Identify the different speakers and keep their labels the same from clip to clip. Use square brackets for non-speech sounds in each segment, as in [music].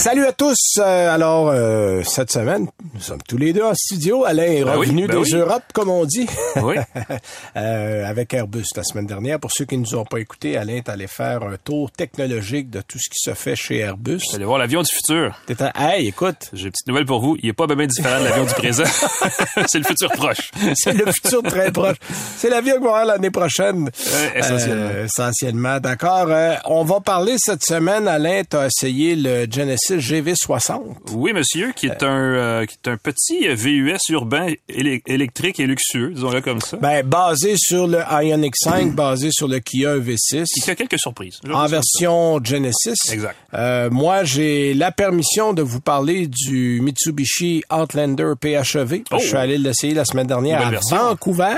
Speaker 1: Salut à tous. Euh, alors, euh, cette semaine, nous sommes tous les deux en studio. Alain est
Speaker 2: Ben oui,
Speaker 1: revenu
Speaker 2: ben
Speaker 1: des
Speaker 2: oui.
Speaker 1: Europes, comme on dit.
Speaker 2: Oui. [laughs]
Speaker 1: Euh, avec Airbus la semaine dernière. Pour ceux qui ne nous ont pas écoutés, Alain est allé faire un tour technologique de tout ce qui se fait chez Airbus.
Speaker 2: Allez voir l'avion du futur.
Speaker 1: T'es en- Hey, écoute,
Speaker 2: J'ai une petite nouvelle pour vous. Il est pas bien différent de l'avion du présent. [laughs] c'est le futur proche.
Speaker 1: c'est le futur très proche. C'est l'avion qu'on va avoir l'année prochaine.
Speaker 2: Essentiellement.
Speaker 1: Essentiellement. D'accord. On va parler cette semaine, Alain, tu as essayé le Genesis GV60.
Speaker 2: Oui, monsieur, qui est un euh, qui est un petit VUS urbain électrique et luxueux, disons-le comme ça.
Speaker 1: Ben, basé sur le Ioniq 5, [clears throat] basé sur le Kia EV6.
Speaker 2: qui a quelques surprises.
Speaker 1: En version Genesis.
Speaker 2: Exact.
Speaker 1: Euh, moi, j'ai la permission de vous parler du Mitsubishi Outlander PHEV.
Speaker 2: Oh.
Speaker 1: Je suis allé l'essayer la semaine dernière à
Speaker 2: version. Mm-hmm.
Speaker 1: Vancouver.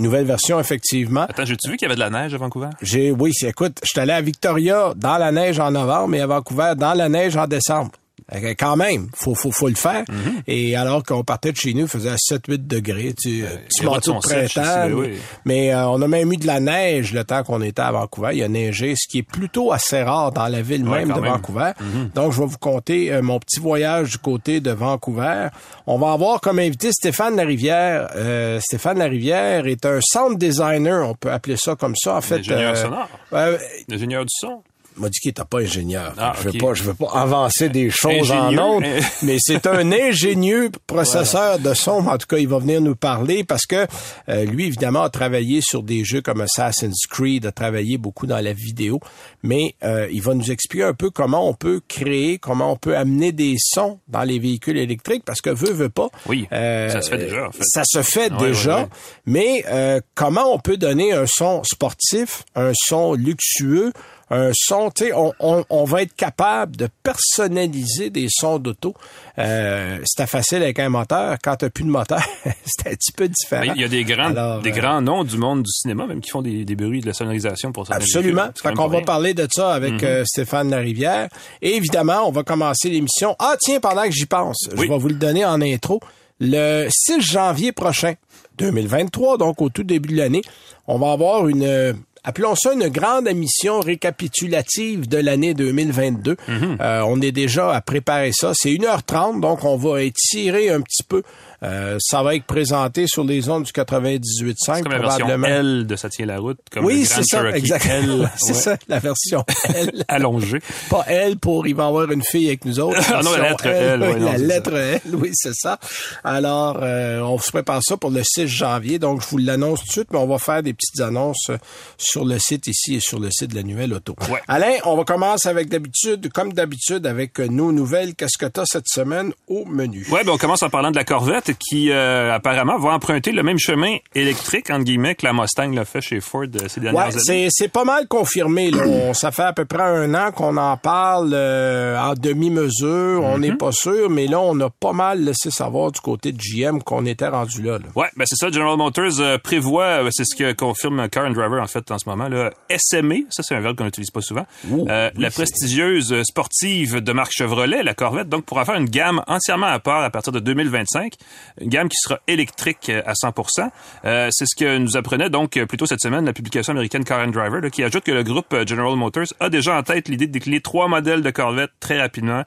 Speaker 1: Nouvelle version, effectivement.
Speaker 2: Attends, j'ai-tu vu qu'il y avait de la neige à Vancouver?
Speaker 1: J'ai, oui, écoute, je suis allé à Victoria dans la neige en novembre et à Vancouver dans la neige en décembre. Euh, Quand même, faut, faut, faut le faire.
Speaker 2: Mm-hmm.
Speaker 1: Et alors qu'on partait de chez nous, il faisait 7-8 degrés. Tu,
Speaker 2: les routes
Speaker 1: manteau de printemps.
Speaker 2: ici,
Speaker 1: mais
Speaker 2: oui.
Speaker 1: mais, euh, on a même eu de la neige le temps qu'on était à Vancouver. Il a neigé, ce qui est plutôt assez rare dans la ville
Speaker 2: Ouais,
Speaker 1: même de
Speaker 2: même.
Speaker 1: Vancouver. Donc, je vais vous conter euh, mon petit voyage du côté de Vancouver. On va avoir comme invité Stéphane Larivière. Euh, Stéphane Larivière est un sound designer, on peut appeler ça comme ça. En fait,
Speaker 2: Ingénieur sonore.
Speaker 1: euh,
Speaker 2: L'ingénieur du son.
Speaker 1: M'a dit qu'il était pas ingénieur.
Speaker 2: Ah,
Speaker 1: je veux
Speaker 2: ok.
Speaker 1: pas, je veux pas avancer des choses en
Speaker 2: Ingénieux, hein.
Speaker 1: mais c'est un [laughs] ingénieux processeur de son. En tout cas, il va venir nous parler parce que euh, lui, évidemment, a travaillé sur des jeux comme Assassin's Creed, a travaillé beaucoup dans la vidéo, mais euh, il va nous expliquer un peu comment on peut créer, comment on peut amener des sons dans les véhicules électriques parce que veut, veut pas.
Speaker 2: Oui, ça se fait déjà, en fait.
Speaker 1: Ça se fait
Speaker 2: Ouais,
Speaker 1: déjà,
Speaker 2: ouais, ouais.
Speaker 1: mais euh, comment on peut donner un son sportif, un son luxueux, un son, tu sais, on, on, on va être capable de personnaliser des sons d'auto. Euh, c'était facile avec un moteur. Quand t'as plus de moteur, [laughs] c'est un petit peu différent.
Speaker 2: Mais il y a des grands,
Speaker 1: Alors,
Speaker 2: des
Speaker 1: euh,
Speaker 2: grands noms du monde du cinéma, même qui font des, des bruits de la sonorisation pour certains
Speaker 1: Absolument. Fait qu'on va.
Speaker 2: Mhm.
Speaker 1: parler de ça avec euh, Stéphane Larivière. Et évidemment, on va commencer l'émission. Ah tiens, pendant que j'y pense,
Speaker 2: Oui.
Speaker 1: je vais vous le donner en intro. Le 6 janvier prochain, 2023, donc au tout début de l'année, on va avoir une, appelons ça une grande émission récapitulative de l'année 2022.
Speaker 2: Mhm.
Speaker 1: Euh, on est déjà à préparer ça. C'est 1h30, donc on va étirer un petit peu. Euh, ça va être présenté sur les ondes du 98.5
Speaker 2: C'est comme la version
Speaker 1: probablement.
Speaker 2: L de Ça tient la route, comme
Speaker 1: Oui,
Speaker 2: le
Speaker 1: c'est
Speaker 2: Grand
Speaker 1: ça,
Speaker 2: Cherokee
Speaker 1: exactement.
Speaker 2: L. [laughs]
Speaker 1: C'est
Speaker 2: Ouais.
Speaker 1: ça, la version [laughs] L.
Speaker 2: Allongé.
Speaker 1: Pas L pour il va y avoir une fille avec nous autres. [laughs]
Speaker 2: Ah non, la lettre L,
Speaker 1: oui,
Speaker 2: non,
Speaker 1: la
Speaker 2: c'est
Speaker 1: lettre L, oui, c'est ça. Alors, euh, on se prépare ça pour le 6 janvier. Donc, je vous l'annonce tout de suite, mais on va faire des petites annonces sur le site ici et sur le site de la Nouvelle Auto.
Speaker 2: Ouais.
Speaker 1: Alain, on va commencer avec d'habitude, comme d'habitude, avec nos nouvelles. Qu'est-ce que tu as cette semaine au menu?
Speaker 2: Ouais, ben on commence en parlant de la Corvette qui euh, apparemment va emprunter le même chemin électrique entre guillemets que la Mustang l'a fait chez Ford euh, ces dernières
Speaker 1: Ouais,
Speaker 2: années.
Speaker 1: c'est, c'est pas mal confirmé. Là. On- ça fait à peu près un an qu'on en parle euh, en demi-mesure. On
Speaker 2: Mhm.
Speaker 1: n'est pas sûr, mais là, on a pas mal laissé savoir du côté de GM qu'on était rendu là. là.
Speaker 2: Ouais, ben c'est ça. General Motors euh, prévoit, euh, c'est ce que confirme Car and Driver en fait en ce moment là. SMA, ça c'est un verbe qu'on n'utilise pas souvent. La prestigieuse sportive de marque Chevrolet, la Corvette, donc pourra faire une gamme entièrement à part à partir de 2025, une gamme qui sera électrique euh, à 100%. Euh, c'est ce que nous apprenait donc euh, plutôt cette semaine la publication américaine Car and Driver, là, qui ajoute que le groupe euh, General Motors a déjà en tête l'idée de décliner trois modèles de Corvette très rapidement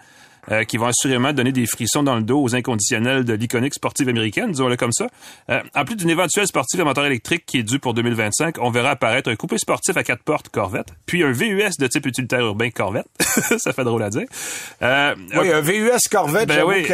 Speaker 2: euh, qui vont assurément donner des frissons dans le dos aux inconditionnels de l'iconique sportive américaine, disons-le comme ça. Euh, en plus d'une éventuelle sportive à moteur électrique qui est due pour 2025, on verra apparaître un coupé sportif à quatre portes Corvette, puis un VUS de type utilitaire urbain Corvette. [laughs] ça fait drôle à dire. Euh,
Speaker 1: Oui, un VUS Corvette,
Speaker 2: Ben oui.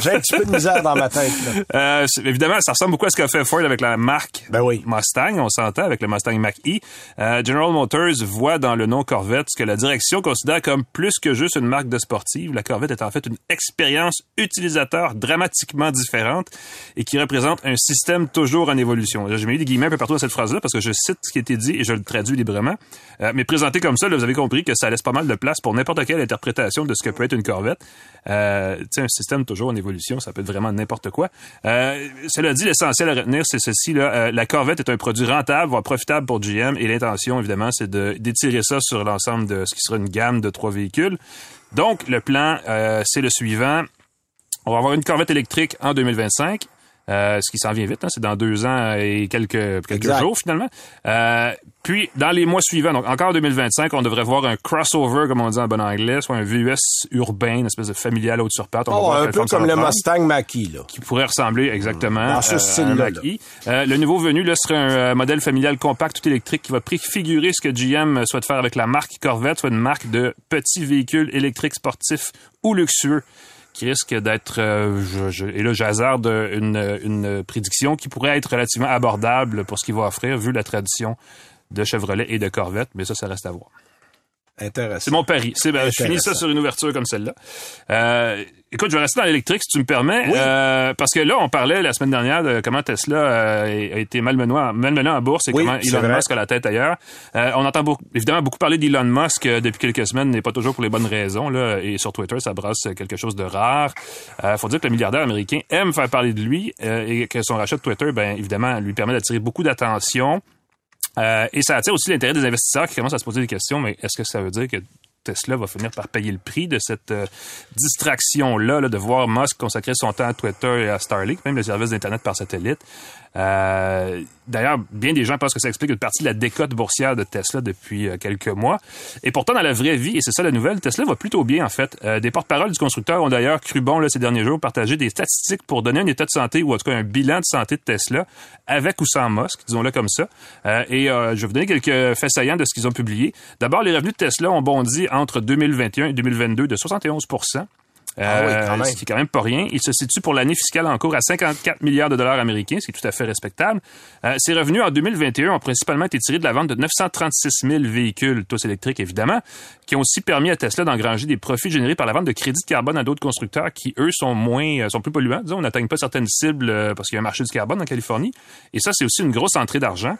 Speaker 1: j'ai un petit peu de misère dans ma tête. là. [laughs]
Speaker 2: Euh, évidemment, ça ressemble beaucoup à ce qu'a fait Ford avec la marque
Speaker 1: Ben oui.
Speaker 2: Mustang. On s'entend avec le Mustang Mach-E. Euh, General Motors voit dans le nom Corvette ce que la direction considère comme plus que juste une marque de sportive. La Corvette est en fait une expérience utilisateur dramatiquement différente et qui représente un système toujours en évolution. J'ai mis des guillemets un peu partout dans cette phrase-là parce que je cite ce qui a été dit et je le traduis librement. Euh, mais présenté comme ça, vous avez compris que ça laisse pas mal de place pour n'importe quelle interprétation de ce que peut être une Corvette. Euh, un système toujours en évolution, ça peut être vraiment n'importe quoi. Euh, cela dit, l'essentiel à retenir, c'est ceci. Là, euh, la Corvette est un produit rentable, voire profitable pour GM, et l'intention, évidemment, c'est d'étirer ça sur l'ensemble de ce qui sera une gamme de trois véhicules. Donc, le plan, euh, c'est le suivant. On va avoir une Corvette électrique en 2025. Euh, ce qui s'en vient vite, hein, c'est dans deux ans et quelques, quelques jours finalement. Euh, puis, dans les mois suivants, donc encore 2025, on devrait voir un crossover, comme on dit en bon anglais, soit un VUS urbain, une espèce de familial haute sur patte.
Speaker 1: Oh, un peu comme le Mustang Mach-E, là.
Speaker 2: Qui pourrait ressembler exactement
Speaker 1: à ce style-là.
Speaker 2: Euh, le nouveau venu, là, serait un modèle familial compact tout électrique qui va préfigurer ce que GM souhaite faire avec la marque Corvette, soit une marque de petits véhicules électriques sportifs ou luxueux qui risque d'être, euh, et là j'hasarde une, une prédiction qui pourrait être relativement abordable pour ce qu'il va offrir vu la tradition de Chevrolet et de Corvette, mais ça, ça reste à voir.
Speaker 1: Intéressant.
Speaker 2: C'est mon pari. C'est, ben, je finis ça sur une ouverture comme celle-là. Euh, écoute, je vais rester dans l'électrique, si tu me permets. Euh, parce que là, on parlait la semaine dernière de comment Tesla euh, a été malmené, malmené en bourse et comment Elon Musk a la tête ailleurs. Euh, on entend beaucoup, évidemment beaucoup parler d'Elon Musk euh, depuis quelques semaines, n'est pas toujours pour les bonnes raisons. Là, et sur Twitter, ça brasse quelque chose de rare. Euh, faut dire que le milliardaire américain aime faire parler de lui et que son rachat de Twitter, ben évidemment, lui permet d'attirer beaucoup d'attention. Euh, et ça attire aussi l'intérêt des investisseurs qui commencent à se poser des questions, mais est-ce que ça veut dire que Tesla va finir par payer le prix de cette euh, distraction-là, là, de voir Musk consacrer son temps à Twitter et à Starlink, même le service d'Internet par satellite. Euh, D'ailleurs, bien des gens pensent que ça explique une partie de la décote boursière de Tesla depuis euh, quelques mois. Et pourtant, dans la vraie vie, et c'est ça la nouvelle, Tesla va plutôt bien, en fait. Euh, des porte-paroles du constructeur ont d'ailleurs cru bon ces derniers jours partager des statistiques pour donner un état de santé, ou en tout cas un bilan de santé de Tesla, avec ou sans Musk, disons-le comme ça. Euh, et je vais vous donner quelques faits saillants de ce qu'ils ont publié. D'abord, les revenus de Tesla ont bondi entre 2021 et 2022 de 71
Speaker 1: ah oui, quand même.
Speaker 2: Ce qui est quand même pas rien. Il se situe pour l'année fiscale en cours à 54 milliards de dollars américains, ce qui est tout à fait respectable. Euh, ses revenus en 2021 ont principalement été tirés de la vente de 936 000 véhicules, tous électriques évidemment, qui ont aussi permis à Tesla d'engranger des profits générés par la vente de crédits de carbone à d'autres constructeurs qui, eux, sont moins, euh, sont plus polluants. Disons, on n'atteigne pas certaines cibles euh, parce qu'il y a un marché du carbone en Californie. Et ça, c'est aussi une grosse entrée d'argent.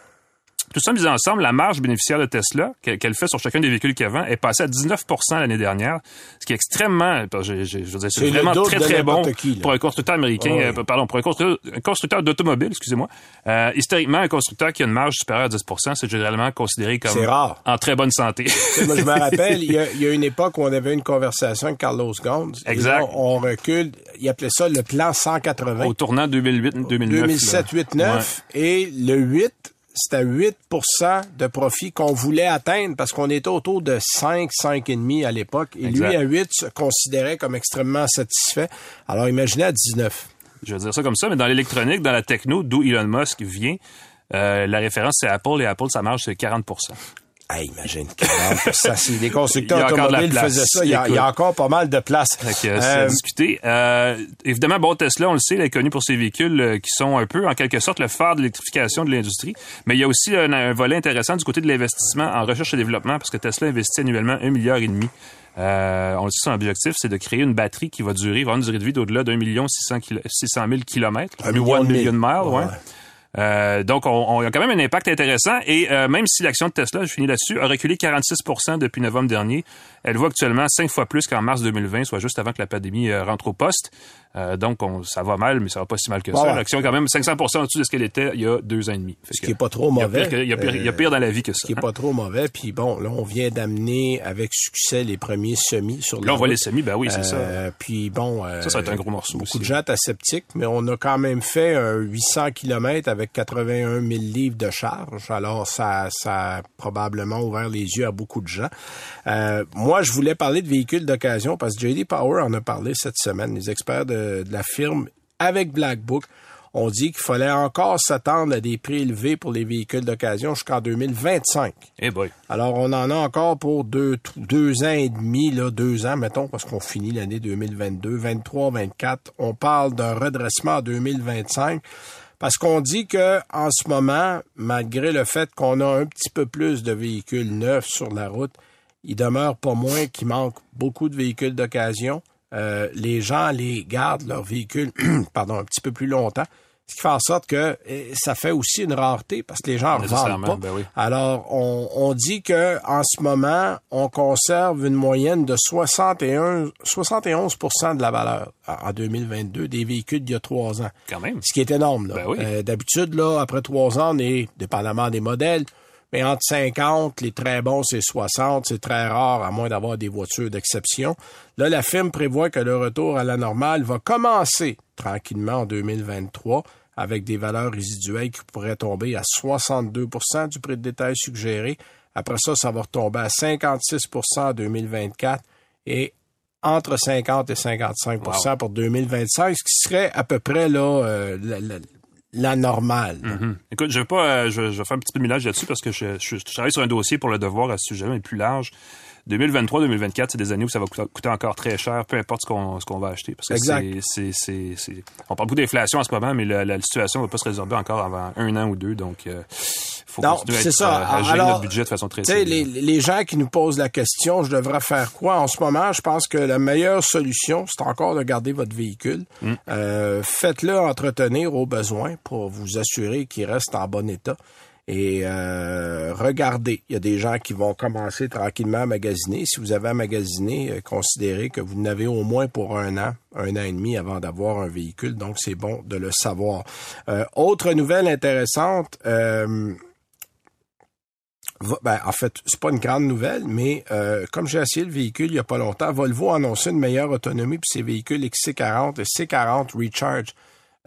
Speaker 2: Tout ça mis ensemble, la marge bénéficiaire de Tesla qu'elle fait sur chacun des véhicules qu'elle vend est passée à 19% l'année dernière, ce qui est extrêmement, je, je, je c'est vraiment très très bon pour un constructeur américain, euh, pardon, pour un constructeur, constructeur d'automobile, excusez-moi. Euh, historiquement, un constructeur qui a une marge supérieure à 10% c'est généralement considéré comme
Speaker 1: rare.
Speaker 2: en très bonne santé.
Speaker 1: moi, je me rappelle, il y, a, [laughs] il y, a, une époque où on avait une conversation avec Carlos Ghosn.
Speaker 2: Exact.
Speaker 1: on recule, il appelait ça le plan 180.
Speaker 2: Au tournant 2008-2009.
Speaker 1: 2007-2009. Et le 8 c'était 8% de profit qu'on voulait atteindre parce qu'on était autour de 5, 5,5 à l'époque. Et lui, à 8, se considérait comme extrêmement satisfait. Alors, imaginez à 19.
Speaker 2: Je vais dire ça comme ça, mais dans l'électronique, dans la techno, d'où Elon Musk vient, euh, la référence, c'est Apple, et Apple, ça marche, c'est 40
Speaker 1: Hey, imagine, ça, si les constructeurs [laughs] automobiles faisaient ça, il y, a, il y, a, encore pas mal de place.
Speaker 2: Euh, discuté. Euh, évidemment, bon, Tesla, on le sait, il est connu pour ses véhicules euh, qui sont un peu, en quelque sorte, le phare de l'électrification de l'industrie. Mais il y a aussi un, un, volet intéressant du côté de l'investissement en recherche et développement, parce que Tesla investit annuellement un milliard et demi. Euh, on le sait, son objectif, c'est de créer une batterie qui va durer, va avoir une durée de vie d'au-delà d'un million six cent mille kilomètres.
Speaker 1: Un million de
Speaker 2: miles. ouais. Euh, donc, on, a quand même un impact intéressant. Et euh, même si l'action de Tesla, je finis là-dessus, a reculé 46% depuis novembre dernier, elle vaut actuellement cinq fois plus qu'en mars 2020, soit juste avant que la pandémie euh, rentre au poste. Euh, donc, on, ça va mal, mais ça va pas si mal que ça. L'action est quand même 500 en-dessous de ce qu'elle était il y a deux ans et demi.
Speaker 1: ce qui est pas trop mauvais.
Speaker 2: Il y, a pire, il, y a pire, dans la vie que ça.
Speaker 1: Ce qui est pas trop mauvais. Puis bon, là, on vient d'amener avec succès les premiers semis sur
Speaker 2: Là, on voit les semis, ben oui, c'est ça.
Speaker 1: Puis bon...
Speaker 2: ça, ça va être un gros morceau
Speaker 1: Beaucoup de gens étaient sceptiques, mais on a quand même fait un 800 km avec 81 000 livres de charge. Alors, ça, ça a probablement ouvert les yeux à beaucoup de gens. Euh, moi, je voulais parler de véhicules d'occasion parce que JD Power en a parlé cette semaine. Les experts de, de la firme avec Black Book ont dit qu'il fallait encore s'attendre à des prix élevés pour les véhicules d'occasion jusqu'en 2025.
Speaker 2: Eh boy.
Speaker 1: Alors, on en a encore pour deux, deux ans et demi, là, deux ans, mettons, parce qu'on finit l'année 2022, 23, 24. On parle d'un redressement en 2025. Parce qu'on dit que en ce moment, malgré le fait qu'on a un petit peu plus de véhicules neufs sur la route, il demeure pas moins qu'il manque beaucoup de véhicules d'occasion. Euh, les gens les gardent leur véhicule, [clears throat] pardon, un petit peu plus longtemps. Ce qui fait en sorte que eh, ça fait aussi une rareté parce que les gens ne revendent pas.
Speaker 2: Ben oui.
Speaker 1: Alors, on, on dit que en ce moment, on conserve une moyenne de 61, 71% de la valeur en en 2022 des véhicules d'il y a trois ans.
Speaker 2: Quand même.
Speaker 1: Ce qui est énorme. Là.
Speaker 2: Ben oui.
Speaker 1: Euh, D'habitude, là, après trois ans, on est, dépendamment des modèles, mais entre 50, les très bons, c'est 60. C'est très rare, à moins d'avoir des voitures d'exception. Là, la firme prévoit que le retour à la normale va commencer tranquillement en 2023 avec des valeurs résiduelles qui pourraient tomber à 62% du prix de détail suggéré. Après ça, ça va retomber à 56% en 2024 et entre 50 et 55
Speaker 2: Wow.
Speaker 1: pour 2025, ce qui serait à peu près là euh, la, la- la normale.
Speaker 2: Mhm. Écoute, je vais pas, euh, je, je vais faire un petit peu de millage là-dessus parce que je, je, je travaille sur un dossier pour le devoir à ce sujet, mais plus large. 2023-2024, c'est des années où ça va coûter, coûter encore très cher, peu importe ce qu'on ce qu'on va acheter. Parce que
Speaker 1: Exact.
Speaker 2: c'est, c'est, c'est, c'est- on parle beaucoup d'inflation en ce moment, mais la, la situation va pas se résorber encore avant un an ou deux, donc euh, faut
Speaker 1: Non, c'est ça.
Speaker 2: euh,
Speaker 1: Alors,
Speaker 2: notre budget de façon très
Speaker 1: Tu sais, les, les gens qui nous posent la question, je devrais faire quoi en ce moment? Je pense que la meilleure solution, c'est encore de garder votre véhicule.
Speaker 2: Mm.
Speaker 1: Euh, Faites-le entretenir au besoin pour vous assurer qu'il reste en bon état. Et euh, regardez, il y a des gens qui vont commencer tranquillement à magasiner. Si vous avez à magasiner, euh, considérez que vous n'avez au moins pour un an, un an et demi avant d'avoir un véhicule. Donc, c'est bon de le savoir. Euh, autre nouvelle intéressante, euh, Va- Ben, en fait, c'est pas une grande nouvelle, mais euh, comme j'ai essayé le véhicule il y a pas longtemps, Volvo a annoncé une meilleure autonomie pour ses véhicules XC40 et C40 Recharge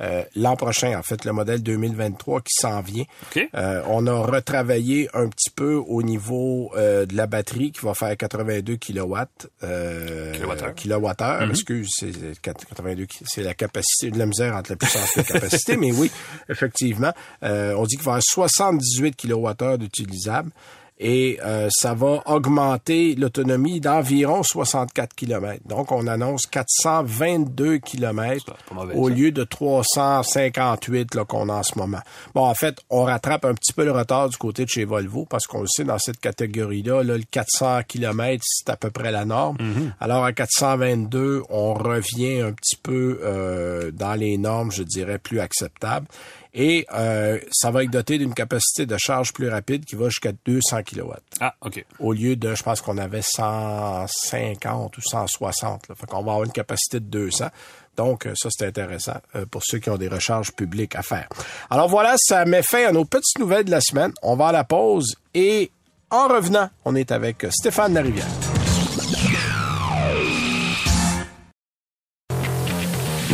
Speaker 1: euh, l'an prochain, en fait, le modèle 2023 qui s'en vient.
Speaker 2: OK.
Speaker 1: Euh, on a retravaillé un petit peu au niveau euh, de la batterie qui va faire 82 kW. Euh,
Speaker 2: Kilowattheure.
Speaker 1: kilowattheure, excuse, c'est 82, ki- c'est la capacité de la misère entre la puissance et la capacité, [laughs] mais oui, effectivement. Euh, on dit qu'il va y avoir 78 kWh d'utilisables et euh, ça va augmenter l'autonomie d'environ 64 km. Donc, on annonce 422 km
Speaker 2: mauvais,
Speaker 1: au
Speaker 2: ça.
Speaker 1: lieu de 358 là, qu'on a en ce moment. Bon, en fait, on rattrape un petit peu le retard du côté de chez Volvo parce qu'on le sait, dans cette catégorie-là, là, le 400 km, c'est à peu près la norme. Alors, à 422, on revient un petit peu euh, dans les normes, je dirais, plus acceptables. Et euh, ça va être doté d'une capacité de charge plus rapide qui va jusqu'à 200 kW
Speaker 2: Ah, OK.
Speaker 1: au lieu de, je pense qu'on avait 150 ou 160. Là. Fait qu'on va avoir une capacité de 200. Donc, euh, ça, c'est intéressant euh, pour ceux qui ont des recharges publiques à faire. Alors voilà, ça met fin à nos petites nouvelles de la semaine. On va à la pause et en revenant, on est avec Stéphane Larivière.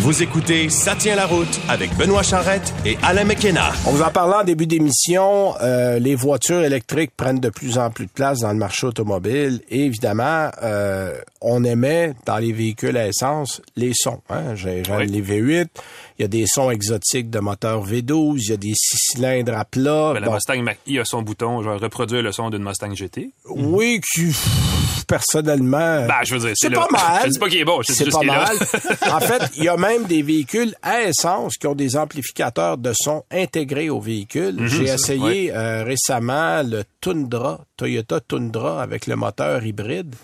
Speaker 3: Vous écoutez Ça tient la route avec Benoît Charrette et Alain McKenna.
Speaker 1: On vous en parlait en début d'émission, euh, les voitures électriques prennent de plus en plus de place dans le marché automobile. Et évidemment, euh, on aimait dans les véhicules à essence les sons. Hein? J'ai j'ai
Speaker 2: Oui.
Speaker 1: les V8, il y a des sons exotiques de moteur V12, il y a des six cylindres à plat.
Speaker 2: Ben, la
Speaker 1: Bon,
Speaker 2: Mustang Mach-E a son bouton, je vais reproduire le son d'une Mustang GT.
Speaker 1: oui, qui, personnellement,
Speaker 2: Ben, je veux dire, c'est le-
Speaker 1: pas mal. [laughs]
Speaker 2: Je dis pas qu'il est bon,
Speaker 1: C'est
Speaker 2: juste
Speaker 1: pas mal. [laughs] en fait, il y a même des véhicules à essence qui ont des amplificateurs de son intégrés au véhicule. J'ai essayé euh, récemment le Tundra, Toyota Tundra avec le moteur hybride.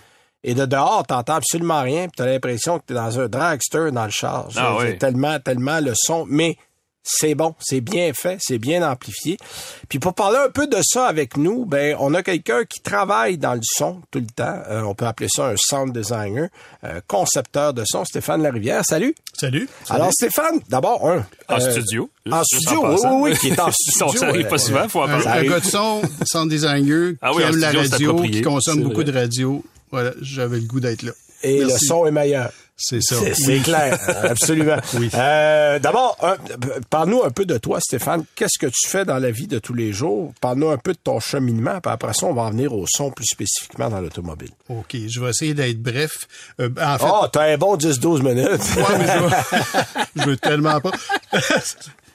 Speaker 1: Et de dehors, t'entends absolument rien, tu as l'impression que tu es dans un dragster dans le char.
Speaker 2: Ah oui.
Speaker 1: tellement, tellement le son. Mais c'est bon, c'est bien fait, c'est bien amplifié. Puis pour parler un peu de ça avec nous, ben on a quelqu'un qui travaille dans le son tout le temps. Euh, on peut appeler ça un sound designer, euh, concepteur de son, Stéphane Larivière. Salut.
Speaker 4: Salut.
Speaker 1: Alors Stéphane, d'abord un
Speaker 2: En
Speaker 1: euh,
Speaker 2: studio.
Speaker 1: En studio,
Speaker 2: en
Speaker 1: oui, oui, oui, qui est en [laughs] studio.
Speaker 2: Ça arrive pas souvent, faut en
Speaker 4: Un,
Speaker 2: parler.
Speaker 4: Un gars de son, sound designer,
Speaker 2: Ah
Speaker 4: qui
Speaker 2: oui,
Speaker 4: aime la
Speaker 2: studio,
Speaker 4: radio, qui consomme beaucoup de radio. Voilà, j'avais le goût d'être là.
Speaker 1: Et le son est meilleur.
Speaker 4: C'est ça.
Speaker 1: C'est clair, absolument. [laughs] Euh, D'abord, parle-nous un peu de toi, Stéphane. Qu'est-ce que tu fais dans la vie de tous les jours? Parle-nous un peu de ton cheminement, puis après ça, on va en venir au son plus spécifiquement dans l'automobile.
Speaker 4: OK, je vais essayer d'être bref. Euh, en fait,
Speaker 1: Oh, t'as un bon 10-12 minutes.
Speaker 4: ouais, mais je, [laughs] veux, [laughs] je veux tellement pas.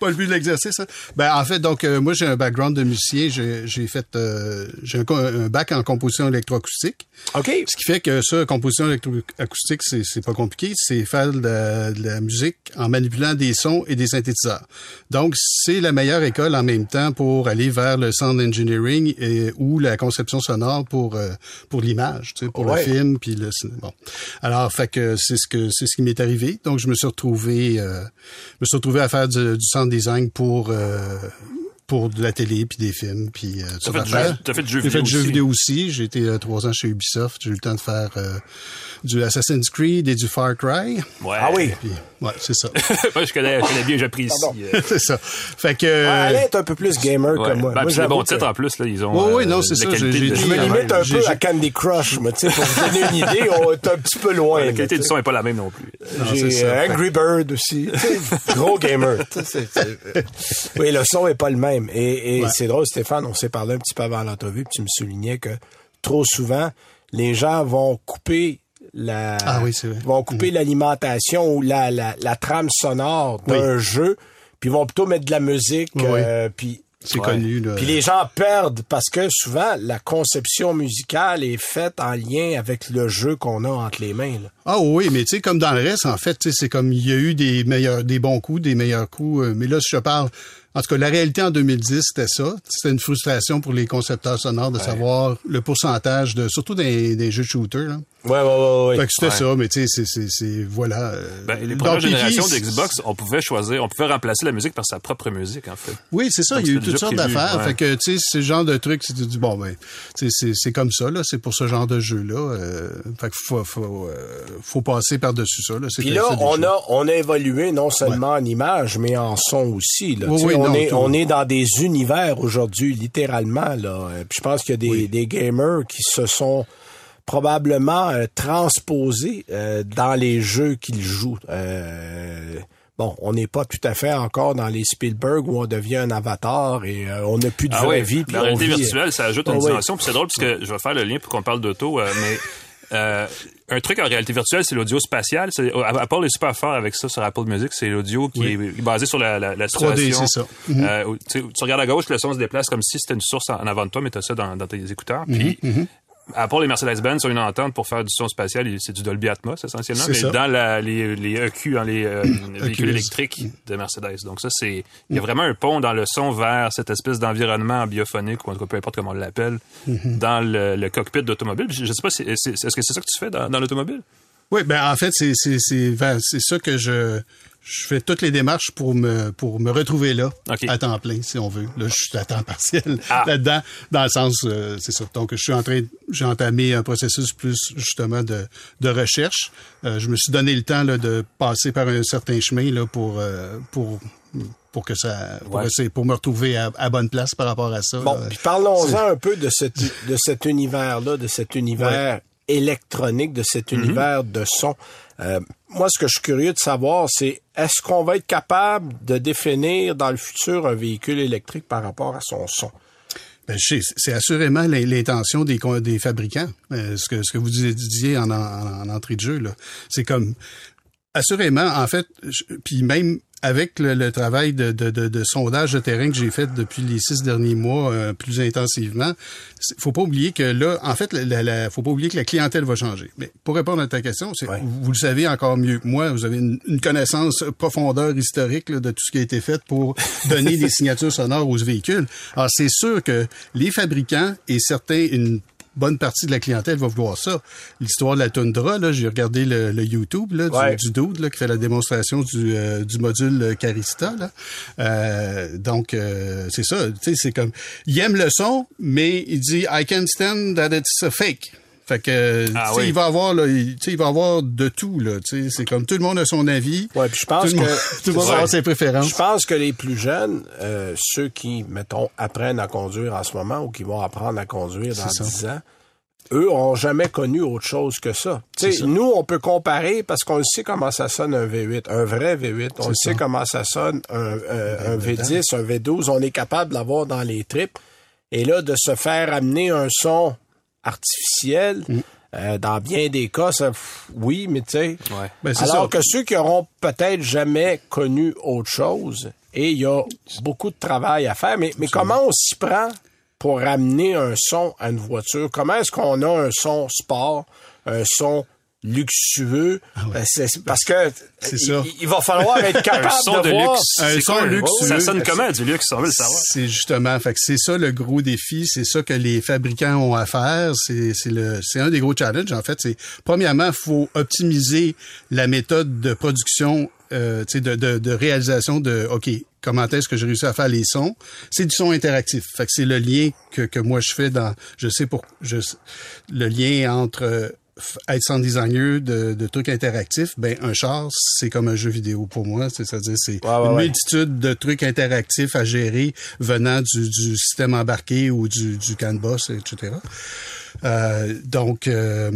Speaker 4: Pas le but de l'exercice. hein. Ben en fait, donc euh, moi j'ai un background de musicien. J'ai fait euh, j'ai un, bac en composition électroacoustique.
Speaker 1: OK.
Speaker 4: Ce qui fait que ça, composition électroacoustique, c'est c'est pas compliqué. C'est faire de la, de la musique en manipulant des sons et des synthétiseurs. Donc c'est la meilleure école en même temps pour aller vers le sound engineering et, ou la conception sonore pour euh, pour l'image, tu sais, pour
Speaker 1: Ouais.
Speaker 4: le film puis le bon. Alors fait que c'est ce que c'est ce qui m'est arrivé. Donc je me suis retrouvé euh, je me suis retrouvé à faire du, du sound design pour euh, pour de la télé puis des films puis euh,
Speaker 2: T'as
Speaker 4: sur
Speaker 2: fait, du jeu- t'as fait du jeu
Speaker 4: J'ai fait
Speaker 2: vidéo
Speaker 4: du jeu
Speaker 2: aussi.
Speaker 4: vidéo aussi. J'ai été euh, trois ans chez Ubisoft. J'ai eu le temps de faire euh, du Assassin's Creed et du Far Cry.
Speaker 2: Ouais.
Speaker 1: Ah oui.
Speaker 4: Puis, ouais, c'est ça. [laughs]
Speaker 2: Moi, je connais, je connais bien, j'apprécie. Euh, [laughs]
Speaker 4: c'est ça. Fait que...
Speaker 1: Alain est un peu plus gamer
Speaker 2: ouais.
Speaker 1: que moi.
Speaker 2: Ben,
Speaker 1: moi j'avoue que
Speaker 2: titres en plus, là, ils ont.
Speaker 4: Oui, oui,
Speaker 2: euh,
Speaker 4: non, c'est ça, j'ai-
Speaker 2: de-
Speaker 4: j'ai
Speaker 1: je me
Speaker 4: dit-
Speaker 1: limite un peu à Candy Crush, moi, tu sais, pour vous donner une [laughs] idée, on est un petit peu loin.
Speaker 2: La qualité du son n'est pas la même non plus.
Speaker 1: J'ai euh, Angry Bird aussi. Gros gamer. Oui, le son est pas le même. Et, et
Speaker 4: Ouais.
Speaker 1: c'est drôle, Stéphane, on s'est parlé un petit peu avant l'entrevue, puis tu me soulignais que trop souvent, les gens vont couper la
Speaker 4: Ah oui, c'est vrai.
Speaker 1: vont couper l'alimentation ou la, la, la trame sonore d'un jeu, puis vont plutôt mettre de la musique,
Speaker 4: Oui.
Speaker 1: euh, puis
Speaker 4: C'est connu, là.
Speaker 1: puis les gens perdent parce que souvent la conception musicale est faite en lien avec le jeu qu'on a entre les mains. là.
Speaker 4: Ah oui, mais tu sais, comme dans le reste, en fait, tu sais, c'est comme il y a eu des meilleurs, des bons coups, des meilleurs coups. euh, mais là, si je parle, en tout cas, la réalité en 2010, c'était ça. C'était une frustration pour les concepteurs sonores de savoir le pourcentage de, surtout des, des jeux de shooter. Là.
Speaker 1: Ouais, ouais, ouais, ouais.
Speaker 4: Fait que c'était ça, mais tu sais, c'est, c'est, c'est, voilà. euh,
Speaker 2: Ben, les premières générations d'Xbox, on pouvait choisir, on pouvait remplacer la musique par sa propre musique, en fait.
Speaker 4: Oui, c'est ça.
Speaker 2: Donc,
Speaker 4: il y a eu toutes sortes d'affaires.
Speaker 2: ouais.
Speaker 4: Fait que, tu sais, ce genre de truc, c'est du bon, ben, tu sais, c'est, c'est comme ça, là. C'est pour ce genre de jeu-là. Euh, fait que faut, faut, euh, faut passer par-dessus ça, là. C'est
Speaker 1: Puis là, on a, on a évolué non seulement en image, mais en son aussi. Là.
Speaker 4: Oui,
Speaker 1: Tu
Speaker 4: oui,
Speaker 1: on,
Speaker 4: non,
Speaker 1: est,
Speaker 4: tout.
Speaker 1: on est dans des univers aujourd'hui, littéralement. Là. Puis je pense qu'il y a des, des gamers qui se sont probablement euh, transposés euh, dans les jeux qu'ils jouent. Euh, bon, on n'est pas tout à fait encore dans les Spielberg où on devient un avatar et on n'a plus de
Speaker 2: Ah
Speaker 1: vraie
Speaker 2: oui,
Speaker 1: vie.
Speaker 2: la réalité
Speaker 1: vit,
Speaker 2: virtuelle, ça ajoute une
Speaker 1: oui.
Speaker 2: dimension. Puis c'est drôle parce que je vais faire le lien pour qu'on parle d'auto, mais un truc en réalité virtuelle, c'est l'audio spatial. C'est- Apple est super fort avec ça sur Apple Music. C'est l'audio qui est basé sur la, la, la
Speaker 4: 3D,
Speaker 2: situation.
Speaker 4: c'est ça.
Speaker 2: Euh, où, tu regardes à gauche, le son se déplace comme si c'était une source en en avant de toi, mais tu as ça dans, dans tes écouteurs. Puis Apple et Mercedes-Benz ont une entente pour faire du son spatial. C'est du Dolby Atmos essentiellement, mais
Speaker 4: ça.
Speaker 2: dans la, les, les EQ, dans les euh, véhicules
Speaker 4: Oculus.
Speaker 2: électriques de Mercedes. Donc ça, c'est il y a vraiment un pont dans le son vers cette espèce d'environnement biophonique ou en tout cas peu importe comment on l'appelle dans le, le cockpit d'automobile. Je, je sais pas, si- est-ce que c'est ça que tu fais dans, dans l'automobile?
Speaker 4: Oui, ben en fait, c'est c'est c'est vers- c'est ça que je je fais toutes les démarches pour me pour me retrouver là
Speaker 2: OK.
Speaker 4: à temps plein si on veut. Là, je suis à temps partiel
Speaker 2: Ah.
Speaker 4: là-dedans dans le sens euh, c'est ça. Donc je suis en train j'ai entamé un processus plus justement de de recherche. Euh, je me suis donné le temps là, de passer par un certain chemin là pour euh, pour pour que ça pour,
Speaker 1: Ouais.
Speaker 4: essayer- pour me retrouver à, à bonne place par rapport à ça.
Speaker 1: Bon,
Speaker 4: là.
Speaker 1: puis parlons-en un peu de, cette, de cet univers-là, de cet univers électronique, de cet univers de son. Euh, moi, ce que je suis curieux de savoir, c'est est-ce qu'on va être capable de définir dans le futur un véhicule électrique par rapport à son son?
Speaker 4: Ben, c'est assurément l'in- l'intention des, des fabricants. Euh, ce, que, ce que vous disiez en, en, en entrée de jeu. C'est comme assurément, en fait, je- puis même avec le, le travail de, de, de, de sondage de terrain que j'ai fait depuis les six derniers mois euh, plus intensivement, faut pas oublier que là, en fait, la, la- la- faut pas oublier que la clientèle va changer. Mais pour répondre à ta question, c'est,
Speaker 1: Ouais.
Speaker 4: vous, vous le savez encore mieux que moi, vous avez une, une connaissance profondeur historique là, de tout ce qui a été fait pour donner [laughs] des signatures sonores aux véhicules. Alors, c'est sûr que les fabricants et certains, une bonne partie de la clientèle va vouloir ça. L'histoire de la Tundra, là, j'ai regardé le, le YouTube là, du,
Speaker 1: Ouais.
Speaker 4: du dude là, qui fait la démonstration du, euh, du module euh, Carista. Là. Euh, donc, euh, c'est ça. Tu sais, c'est comme... Il aime le son, mais il dit « I can stand that it's a fake ». Fait que,
Speaker 2: Ah oui.
Speaker 4: il va avoir, là, il, tu sais, il va avoir de tout, là. C'est comme tout le monde a son avis.
Speaker 1: Ouais, puis je pense
Speaker 4: tout le monde,
Speaker 1: que- [laughs]
Speaker 4: tout le monde avoir ses préférences.
Speaker 1: Je pense que les plus jeunes, euh, ceux qui, mettons, apprennent à conduire en ce moment ou qui vont apprendre à conduire dans
Speaker 4: C'est ça.
Speaker 1: 10 ans, eux ont jamais connu autre chose que ça. Nous, on peut comparer parce qu'on sait comment ça sonne un V8, un vrai V8. On sait
Speaker 4: ça.
Speaker 1: comment ça sonne un, un- un V10, un V12. On est capable de l'avoir dans les tripes. Et là, de se faire amener un son artificiel,
Speaker 4: Mm.
Speaker 1: Euh, dans bien des cas, ça, pff, oui, mais tu sais.
Speaker 2: Ouais.
Speaker 4: Ben, c'est
Speaker 1: Alors
Speaker 4: ça.
Speaker 1: que ceux qui auront peut-être jamais connu autre chose, et il y a beaucoup de travail à faire, mais, mais comment on s'y prend pour ramener un son à une voiture? Comment est-ce qu'on a un son sport, un son luxueux? Euh, c'est- parce que
Speaker 4: Ah C'est ça.
Speaker 1: il, il va falloir être capable
Speaker 2: Un son de,
Speaker 1: voir.
Speaker 2: luxe.
Speaker 4: Un
Speaker 2: C'est
Speaker 4: son
Speaker 2: quoi,
Speaker 4: luxueux.
Speaker 2: Ça sonne comment du luxe? On veut le savoir.
Speaker 4: C'est justement, fait que c'est ça le gros défi, c'est ça que les fabricants ont à faire, c'est c'est le c'est un des gros challenges en fait, c'est premièrement, faut optimiser la méthode de production euh, tu sais, de, de, de réalisation de OK, comment est-ce que j'ai réussi à faire les sons? C'est du son interactif. Fait que c'est le lien que, que moi je fais dans je sais pour je le lien entre euh, être sound designer de, de trucs interactifs, ben un char, c'est comme un jeu vidéo pour moi, c'est- c'est-à-dire c'est
Speaker 1: Ouais, ouais,
Speaker 4: une
Speaker 1: ouais.
Speaker 4: multitude de trucs interactifs à gérer venant du, du système embarqué ou du, du CAN boss, etc. Euh, donc, euh,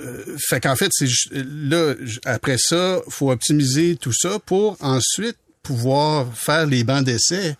Speaker 4: euh, fait qu'en fait, c'est là après ça, faut optimiser tout ça pour ensuite pouvoir faire les bancs d'essai.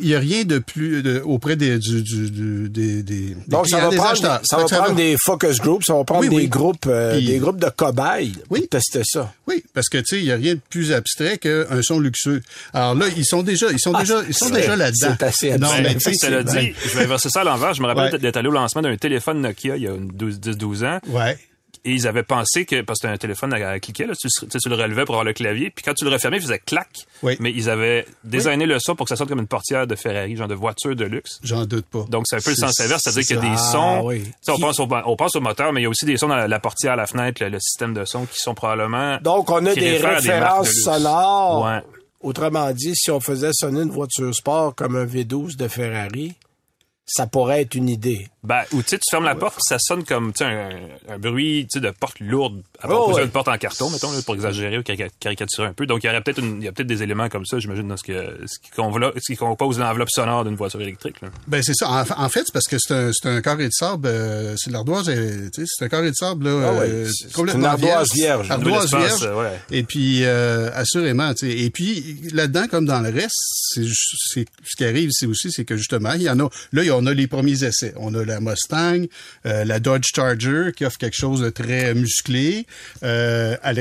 Speaker 4: Il y a rien de plus de- auprès des, du, du, du- des, des,
Speaker 1: Donc, ça va,
Speaker 4: des
Speaker 1: prendre,
Speaker 4: acheteurs.
Speaker 1: ça va prendre des focus groups, ça va prendre
Speaker 4: Oui,
Speaker 1: des
Speaker 4: oui.
Speaker 1: groupes, euh, des groupes de cobayes
Speaker 4: Oui.
Speaker 1: pour tester ça.
Speaker 4: Oui, parce que tu sais, il y a rien de plus abstrait qu'un son luxueux. Alors là, ils sont déjà, ils sont
Speaker 1: Ah,
Speaker 4: déjà, ils sont déjà là-dedans.
Speaker 1: c'est assez
Speaker 4: Non,
Speaker 1: abstrait.
Speaker 4: mais tu sais,
Speaker 2: Cela
Speaker 4: c'est-
Speaker 2: dit, je vais inverser ça à l'envers. Je me rappelle
Speaker 4: Ouais.
Speaker 2: d'être allé au lancement d'un téléphone Nokia il y a 10-12 ans.
Speaker 4: Ouais.
Speaker 2: Et ils avaient pensé que, parce que c'était un téléphone à, à cliquer, là, tu, le relevais pour avoir le clavier, puis quand tu le refermais, il faisait clac.
Speaker 4: Oui.
Speaker 2: Mais ils avaient designé le son pour que ça sorte comme une portière de Ferrari, genre de voiture de luxe.
Speaker 4: J'en doute pas.
Speaker 2: Donc, c'est un peu le sens inverse, c'est-à-dire qu'il y a des
Speaker 1: Ah,
Speaker 2: sons.
Speaker 1: oui.
Speaker 2: Tu sais, on,
Speaker 1: Qui-
Speaker 2: pense au, on pense au moteur, mais il y a aussi des sons dans la, la portière, la fenêtre, le, le système de son qui sont probablement.
Speaker 1: Donc, on a
Speaker 2: qui
Speaker 1: des références
Speaker 2: de luxe.
Speaker 1: sonores.
Speaker 2: Ouais.
Speaker 1: Autrement dit, si on faisait sonner une voiture sport comme un V12 de Ferrari, ça pourrait être une idée.
Speaker 2: Ben, ou tu sais, tu fermes la porte, ça sonne comme tu sais, un, un bruit tu sais, de porte lourde. À part
Speaker 1: Oh, ouais.
Speaker 2: une porte en carton, mettons, là, pour exagérer ou carica- caricaturer un peu. Donc, il y aurait peut-être une- il y a peut-être des éléments comme ça, j'imagine, dans ce, que, ce, qui ce qui compose l'enveloppe sonore d'une voiture électrique. Là.
Speaker 4: Ben c'est ça. En, en fait, c'est parce que c'est un, c'est un carré de sable. euh, c'est de l'ardoise. euh, tu sais, C'est un carré de sable là.
Speaker 1: Ah ouais,
Speaker 4: euh, complètement
Speaker 1: une ardoise vierge.
Speaker 4: Ardoise
Speaker 2: Un peu d'espace,
Speaker 4: vierge.
Speaker 2: euh, ouais.
Speaker 4: Et puis euh, assurément, tu sais. Et puis là-dedans, comme dans le reste, c'est ce qui arrive, c'est aussi, c'est que justement, il y en a. Là, il y- on a les premiers essais. On a la Mustang, euh, la Dodge Charger qui offre quelque chose de très musclé. Euh, à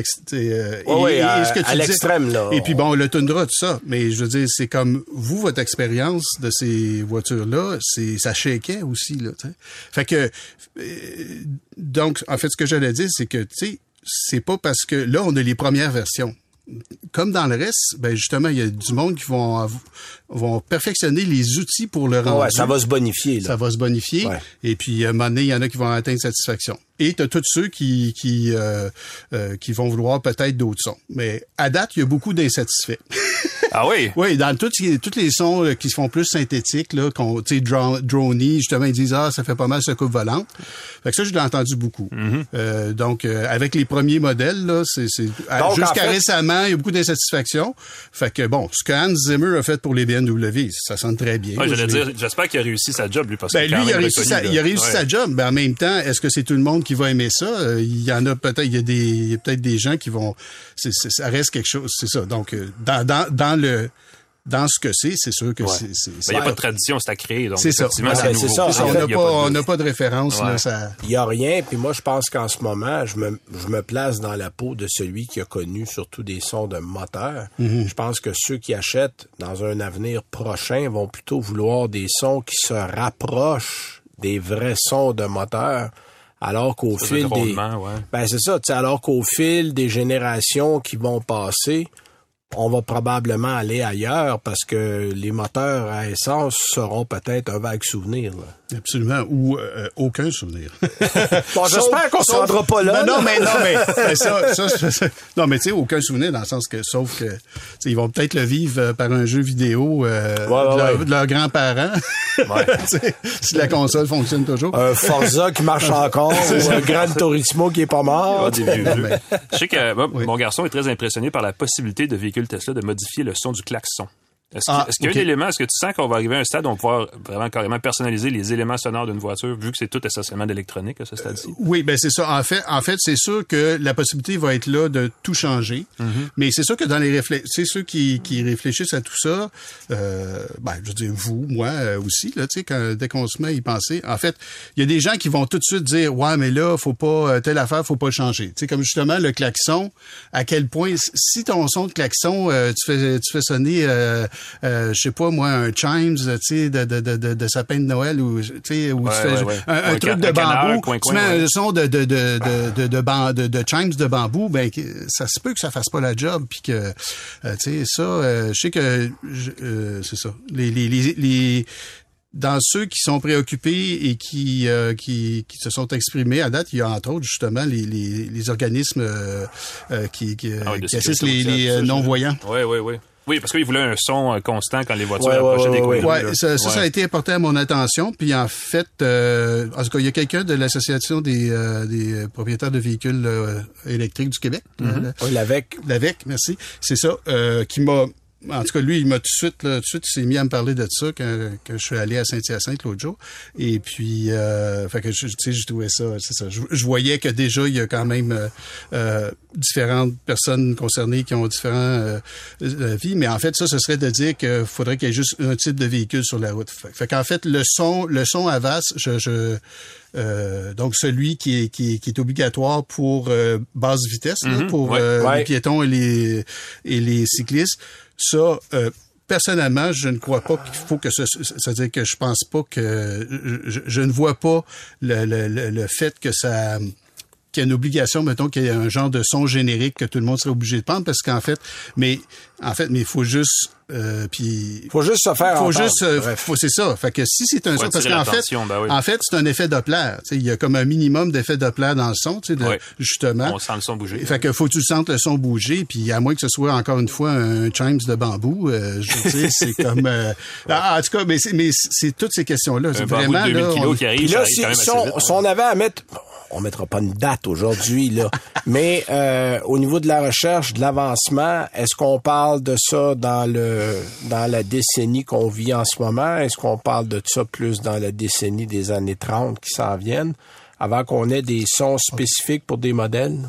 Speaker 1: l'extrême, là.
Speaker 4: Et puis bon, le Tundra, tout ça. Mais je veux dire, c'est comme vous, votre expérience de ces voitures-là, c'est ça shakeait aussi, là. Fait que euh, donc, en fait, ce que j'allais dire, c'est que tu sais, c'est pas parce que là, on a les premières versions. Comme dans le reste, ben justement, il y a du monde qui vont vont perfectionner les outils pour le rendre.
Speaker 1: Ouais, ça va se bonifier. Là.
Speaker 4: Ça va se bonifier.
Speaker 1: Ouais.
Speaker 4: Et puis, à un moment donné, il y en a qui vont atteindre satisfaction. Et tu as tous ceux qui qui euh, euh, qui vont vouloir peut-être d'autres sons. Mais à date, il y a beaucoup d'insatisfaits. [laughs]
Speaker 2: Ah oui?
Speaker 4: oui, dans tous tous les sons euh, qui se font plus synthétiques, là, qu'on, tu sais, dro- drony, justement, ils disent ah, ça fait pas mal ce coupe volante. Fait que ça, je l'ai entendu beaucoup. Euh, donc, euh, avec les premiers modèles, là, c'est,
Speaker 1: en
Speaker 4: jusqu'à
Speaker 1: fait-
Speaker 4: récemment, il y a beaucoup d'insatisfaction. Fait que bon, ce que Hans Zimmer a fait pour les BMW, ça sonne très bien.
Speaker 2: Ouais, j'allais dire, j'espère qu'il a réussi sa job, lui, parce que
Speaker 4: ben,
Speaker 2: quand
Speaker 4: lui, il a réussi, sa, il a réussi
Speaker 2: Ouais.
Speaker 4: sa job. Ben, en même temps, est-ce que c'est tout le monde qui va aimer ça? Euh, Il y en a peut-être, il y a des, peut-être des gens qui vont, ça reste quelque chose, c'est ça. Donc, dans, dans, dans le, dans ce que c'est, c'est sûr que
Speaker 2: Ouais.
Speaker 4: c'est, c'est,
Speaker 2: Ben, il n'y a pas de tradition, c'est à créer. Donc,
Speaker 4: C'est ça.
Speaker 2: effectivement,
Speaker 1: Ouais,
Speaker 2: c'est
Speaker 1: c'est
Speaker 2: nouveau.
Speaker 1: ça.
Speaker 4: c'est ça,
Speaker 1: en
Speaker 4: on n'a
Speaker 2: il y a
Speaker 4: pas,
Speaker 2: de-
Speaker 4: pas référence,
Speaker 2: Ouais.
Speaker 4: là, ça.
Speaker 1: Il y a rien, puis moi, je pense qu'en ce moment, je me, je me place dans la peau de celui qui a connu surtout des sons de moteur.
Speaker 4: Mhm.
Speaker 1: Je pense que ceux qui achètent dans un avenir prochain vont plutôt vouloir des sons qui se rapprochent des vrais sons de moteur, alors qu'au
Speaker 2: Ça,
Speaker 1: fil
Speaker 2: de
Speaker 1: des...
Speaker 2: ouais.
Speaker 1: Ben c'est ça, tu sais, alors qu'au fil des générations qui vont passer, on va probablement aller ailleurs parce que les moteurs à essence seront peut-être un vague souvenir. là.
Speaker 4: Absolument. Ou euh, aucun souvenir. [laughs]
Speaker 1: Bon, j'espère qu'on se
Speaker 4: Sauf-
Speaker 1: rendra pas là.
Speaker 4: Non, mais non, mais, [laughs] mais ça, ça, ça- ça- non, mais tu sais, aucun souvenir dans le sens que, sauf que, ils vont peut-être le vivre euh, par un jeu vidéo euh,
Speaker 1: Ouais, ouais,
Speaker 4: de, leur-
Speaker 1: ouais.
Speaker 4: de leurs grands-parents. [laughs] Si la console fonctionne toujours.
Speaker 1: un Forza qui marche encore ou un Gran Turismo qui est pas mort.
Speaker 2: Ah, des vieux jeux.
Speaker 4: Ben,
Speaker 2: Je sais que moi, mon garçon est très impressionné par la possibilité de véhicules De modifier le son du klaxon. Est-ce
Speaker 4: Ah,
Speaker 2: qu'il est-ce qu'il y a un élément, est-ce que tu sens qu'on va arriver à un stade où on va pouvoir vraiment carrément personnaliser les éléments sonores d'une voiture, vu que c'est tout essentiellement d'électronique à ce stade-ci?
Speaker 4: Oui, ben c'est ça. En fait, en fait, c'est sûr que la possibilité va être là de tout changer. Mais c'est sûr que dans les réflexions, c'est ceux qui, qui réfléchissent à tout ça, euh, ben, je veux dire, vous, moi euh, aussi, là, tu sais, quand, dès qu'on se met à y penser, en fait, il y a des gens qui vont tout de suite dire, ouais, mais là, faut pas, euh, telle affaire, faut pas le changer. Tu sais, comme justement le klaxon, à quel point, si ton son de klaxon, euh, tu fais, tu fais sonner, euh, euh, je sais pas, moi, un chimes, tu sais, de, de, de, de, de sapin de Noël, ou, tu sais, où
Speaker 2: Ouais,
Speaker 4: tu fais
Speaker 2: ouais, ouais.
Speaker 4: un, un
Speaker 2: Un
Speaker 4: truc de bambou,
Speaker 2: coin,
Speaker 4: tu
Speaker 2: coin,
Speaker 4: mets un son de de de de de de, ban- de, de chimes de bambou, ben ça se peut que ça fasse pas la job, puis que euh, tu sais ça, euh, je sais que euh, c'est ça. Les les les, les dans ceux qui sont préoccupés et qui, euh, qui, qui se sont exprimés à date, il y a entre autres justement les, les, les organismes euh, euh, qui, qui,
Speaker 2: Ah oui,
Speaker 4: qui assistent les, les euh, non-voyants.
Speaker 2: Oui, oui, oui. Oui, parce qu'ils voulaient un son euh, constant quand les voitures
Speaker 1: Ouais,
Speaker 2: approchaient
Speaker 1: ouais,
Speaker 2: des
Speaker 1: ouais,
Speaker 2: coins de rue,
Speaker 4: ça, ça, ça a été apporté à mon attention. Puis en fait, euh, en tout cas, il y a quelqu'un de l'association des, euh, des propriétaires de véhicules euh, électriques du Québec, euh,
Speaker 1: Oui, l'avec.
Speaker 4: l'AVEC, merci, c'est ça, euh, qui m'a en tout cas, lui, il m'a tout de suite, là, tout de suite, il s'est mis à me parler de ça quand, quand je suis allé à Saint-Hyacinthe l'autre jour. Et puis, euh, fait que, je- tu sais, je trouvais ça, c'est ça. Je, je voyais que déjà, il y a quand même euh, euh, différentes personnes concernées qui ont différents euh, euh, vies. Mais en fait, ça, ce serait de dire qu'il faudrait qu'il y ait juste un type de véhicule sur la route. Fait, fait qu'en fait, le son, le son à VAS, je, je euh, donc celui qui est, qui est, qui est obligatoire pour euh, basse vitesse, là,
Speaker 2: Mhm,
Speaker 4: pour
Speaker 2: ouais.
Speaker 4: euh,
Speaker 1: Ouais.
Speaker 4: les piétons et les, et les cyclistes. Ça, euh, personnellement, je ne crois pas qu'il faut que ce, c'est-à-dire que je pense pas que, je, je- ne vois pas le, le, le, le fait que ça, qu'il y a une obligation, mettons, qu'il y ait un genre de son générique que tout le monde serait obligé de prendre, parce qu'en fait, mais, en fait, mais il faut juste, euh, puis,
Speaker 1: Faut juste se faire
Speaker 4: faut
Speaker 1: entendre.
Speaker 4: juste, euh, faut, c'est ça. Fait que si c'est un
Speaker 2: Faut
Speaker 4: son, parce qu'en fait,
Speaker 2: ben oui.
Speaker 4: en fait, c'est un effet Doppler. Tu sais, Il y a comme un minimum d'effet Doppler dans le son, tu sais, de,
Speaker 2: Ouais.
Speaker 4: justement.
Speaker 2: On sent le son bouger.
Speaker 4: Fait que faut que tu sentes le son bouger, puis à moins que ce soit encore une fois un chimes de bambou, euh, je veux dire, c'est [laughs] comme... euh, ah, en tout cas, mais c'est, mais c'est toutes ces questions-là. C'est
Speaker 2: Un bambou
Speaker 4: vraiment...
Speaker 2: de 2000
Speaker 4: là,
Speaker 2: kilos
Speaker 4: on-
Speaker 2: qui arrive,
Speaker 1: Puis là, si,
Speaker 2: quand même
Speaker 1: si on,
Speaker 2: vite,
Speaker 1: si on avait à mettre, on mettra pas une date aujourd'hui, là, [laughs] mais euh, au niveau de la recherche, de l'avancement, est-ce qu'on parle de ça dans le dans la décennie qu'on vit en ce moment? Est-ce qu'on parle de ça plus dans la décennie des années 30 qui s'en viennent, avant qu'on ait des sons spécifiques pour des modèles?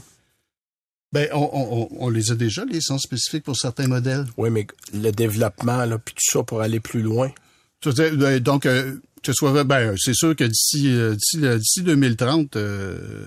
Speaker 4: Ben, on, on, on- les a déjà, les sons spécifiques pour certains modèles.
Speaker 1: Oui, mais le développement, là, puis tout ça pour aller plus loin.
Speaker 4: Euh, Donc, euh, que ce soit... Ben, c'est sûr que d'ici euh, d'ici le- d'ici 2030... euh,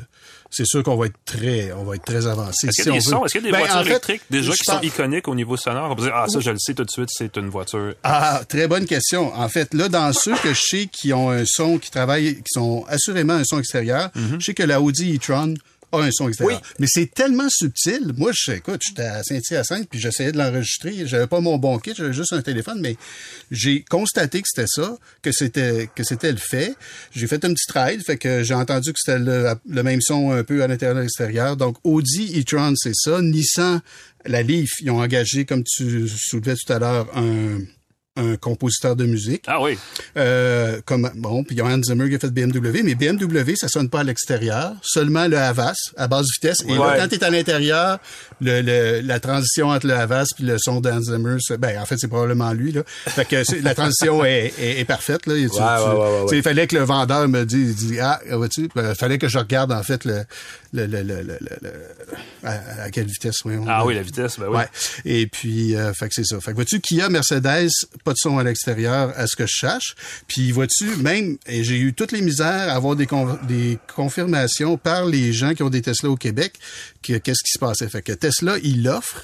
Speaker 4: c'est sûr qu'on va être très, on va être très avancé.
Speaker 2: Est-ce qu'il y a des sons, est-ce qu'il y a des
Speaker 4: Ben,
Speaker 2: voitures
Speaker 4: en fait,
Speaker 2: électriques déjà qui sont iconiques au niveau sonore? On peut dire, ah, ça, je le sais tout de suite, c'est une voiture.
Speaker 4: Ah, très bonne question. En fait, là, dans ceux que je sais qui ont un son, qui travaillent, qui sont assurément un son extérieur, je sais que la Audi e-tron a un son extérieur.
Speaker 1: Oui.
Speaker 4: Mais c'est tellement subtil. Moi, je écoute, j'étais à Saint-Hyacinthe, puis j'essayais de l'enregistrer. J'avais pas mon bon kit, j'avais juste un téléphone, mais j'ai constaté que c'était ça, que c'était que c'était le fait. J'ai fait un petit ride, fait que j'ai entendu que c'était le, le même son un peu à l'intérieur et à l'extérieur. Donc, Audi e-tron, c'est ça. Nissan, la Leaf, ils ont engagé, comme tu soulevais tout à l'heure, un un compositeur de musique.
Speaker 2: Ah oui.
Speaker 4: Euh, comme bon, puis il y a Hans Zimmer qui a fait BMW, mais BMW, ça sonne pas à l'extérieur, seulement le Havas à basse vitesse. Et là, quand tu es à l'intérieur, le, le- la transition entre le Havas puis le son d'Hans Zimmer, ben en fait c'est probablement lui là. Fait que la transition [laughs] est, est, est parfaite là. Tu-
Speaker 1: Ouais, ouais.
Speaker 4: Il fallait que le vendeur me dise, il dit ah vois-tu, il fallait que je regarde en fait le le le le, le- le- à, à quelle vitesse voyons.
Speaker 2: Ah oui, la vitesse, ben oui.
Speaker 4: Ouais. Et puis, euh, fait que c'est ça. Fait que vois-tu, Kia, Mercedes, de son à l'extérieur, à ce que je sache. Puis vois-tu, même, et j'ai eu toutes les misères à avoir des, des confirmations par les gens qui ont des Tesla au Québec que qu'est-ce qui se passait? Fait que Tesla, il l'offre.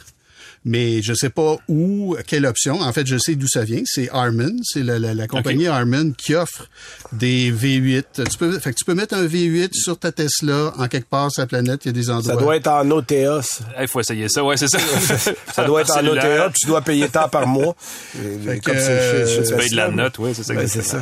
Speaker 4: Mais je sais pas où, quelle option. En fait, je sais d'où ça vient. C'est Harman. C'est la, la, la compagnie Harman qui offre des V8. Tu peux, fait que tu peux mettre un V8 sur ta Tesla en quelque part sur la planète. Il y a des endroits.
Speaker 1: Ça doit être en OTA. ça.
Speaker 2: Il faut essayer ça, ouais, c'est ça. [laughs]
Speaker 1: Ça doit être en. OTA, tu dois payer tant par mois.
Speaker 4: Fait
Speaker 1: Comme chez- chez
Speaker 2: Tu payes de la note, oui, c'est ça.
Speaker 1: Ouais, c'est ça.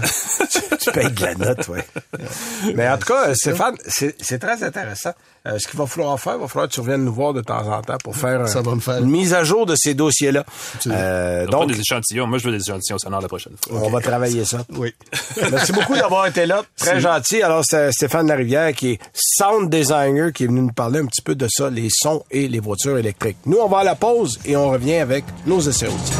Speaker 1: tu, [laughs] tu payes de la note, oui. [laughs] Mais en tout cas, Stéphane, c'est c'est très intéressant. Euh, ce qu'il va falloir faire, il va falloir que tu reviennes nous voir de temps en temps pour faire,
Speaker 4: Ça
Speaker 1: un-
Speaker 4: va me faire.
Speaker 1: une mise à jour de ces dossiers-là. Euh,
Speaker 2: Donc,
Speaker 1: donc,
Speaker 2: des échantillons. Moi, je veux des échantillons sonores la prochaine fois.
Speaker 1: on va travailler ça.
Speaker 4: Oui. [laughs]
Speaker 1: Merci beaucoup d'avoir été là. Très gentil. Alors, c'est Stéphane Larivière qui est sound designer qui est venu nous parler un petit peu de ça, les sons et les voitures électriques. Nous, on va à la pause et on revient avec nos essais routiers.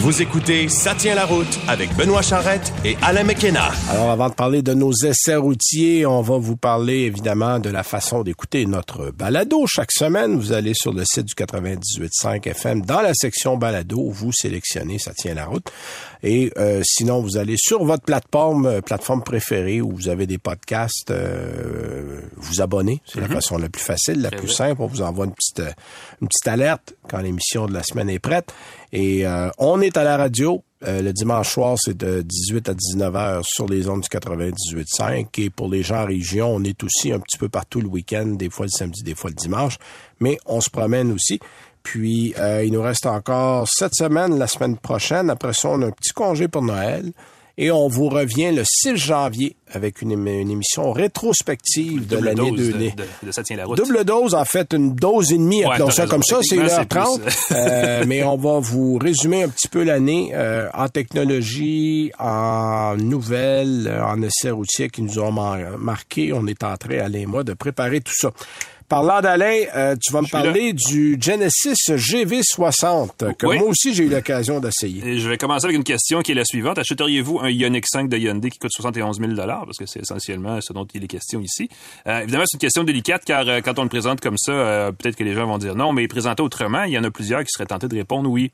Speaker 3: Vous écoutez Ça tient la route avec Benoît Charrette et Alain McKenna.
Speaker 1: Alors, avant de parler de nos essais routiers, on va vous parler évidemment de la façon d'écouter notre balado. Chaque semaine, vous allez sur le site du 98.5 FM dans la section balado, vous sélectionnez Ça tient la route. Et euh, sinon, vous allez sur votre plateforme, euh, plateforme préférée où vous avez des podcasts, euh, vous abonnez. C'est la façon la plus facile, la plus simple. On vous envoie une petite, euh, une petite alerte quand l'émission de la semaine est prête. Et euh, on est à la radio. Euh, le dimanche soir, c'est de 18 à 19 heures sur les ondes du 98.5. Et pour les gens en région, on est aussi un petit peu partout le week-end, des fois le samedi, des fois le dimanche. Mais on se promène aussi. Puis, euh, il nous reste encore cette semaine, la semaine prochaine. Après ça, on a un petit congé pour Noël. Et on vous revient le 6 janvier avec une, émi- une émission rétrospective de l'année
Speaker 2: dose
Speaker 1: 2000.
Speaker 2: de, de- de Ça tient la route.
Speaker 1: Double dose, en fait, une dose et demie,
Speaker 2: Ouais,
Speaker 1: appelons
Speaker 2: t'as
Speaker 1: ça
Speaker 2: raison.
Speaker 1: comme ça, c'est
Speaker 2: Techniquement,
Speaker 1: 1h30.
Speaker 2: c'est plus, [laughs]
Speaker 1: Euh, mais on va vous résumer un petit peu l'année euh, en technologie, en nouvelles, en essais routiers qui nous ont mar- marqué. On est en train, Alain et moi, de préparer tout ça. Parlant d'Alain, euh, tu vas me
Speaker 2: là.
Speaker 1: parler du Genesis GV60, que
Speaker 2: Oui.
Speaker 1: moi aussi j'ai eu l'occasion d'essayer.
Speaker 2: Je vais commencer avec une question qui est la suivante. Achèteriez-vous un Ioniq 5 de Hyundai qui coûte 71 000 Parce que c'est essentiellement ce dont il est question ici. Euh, évidemment, c'est une question délicate car euh, quand on le présente comme ça, euh, peut-être que les gens vont dire non, mais présenté autrement, il y en a plusieurs qui seraient tentés de répondre oui.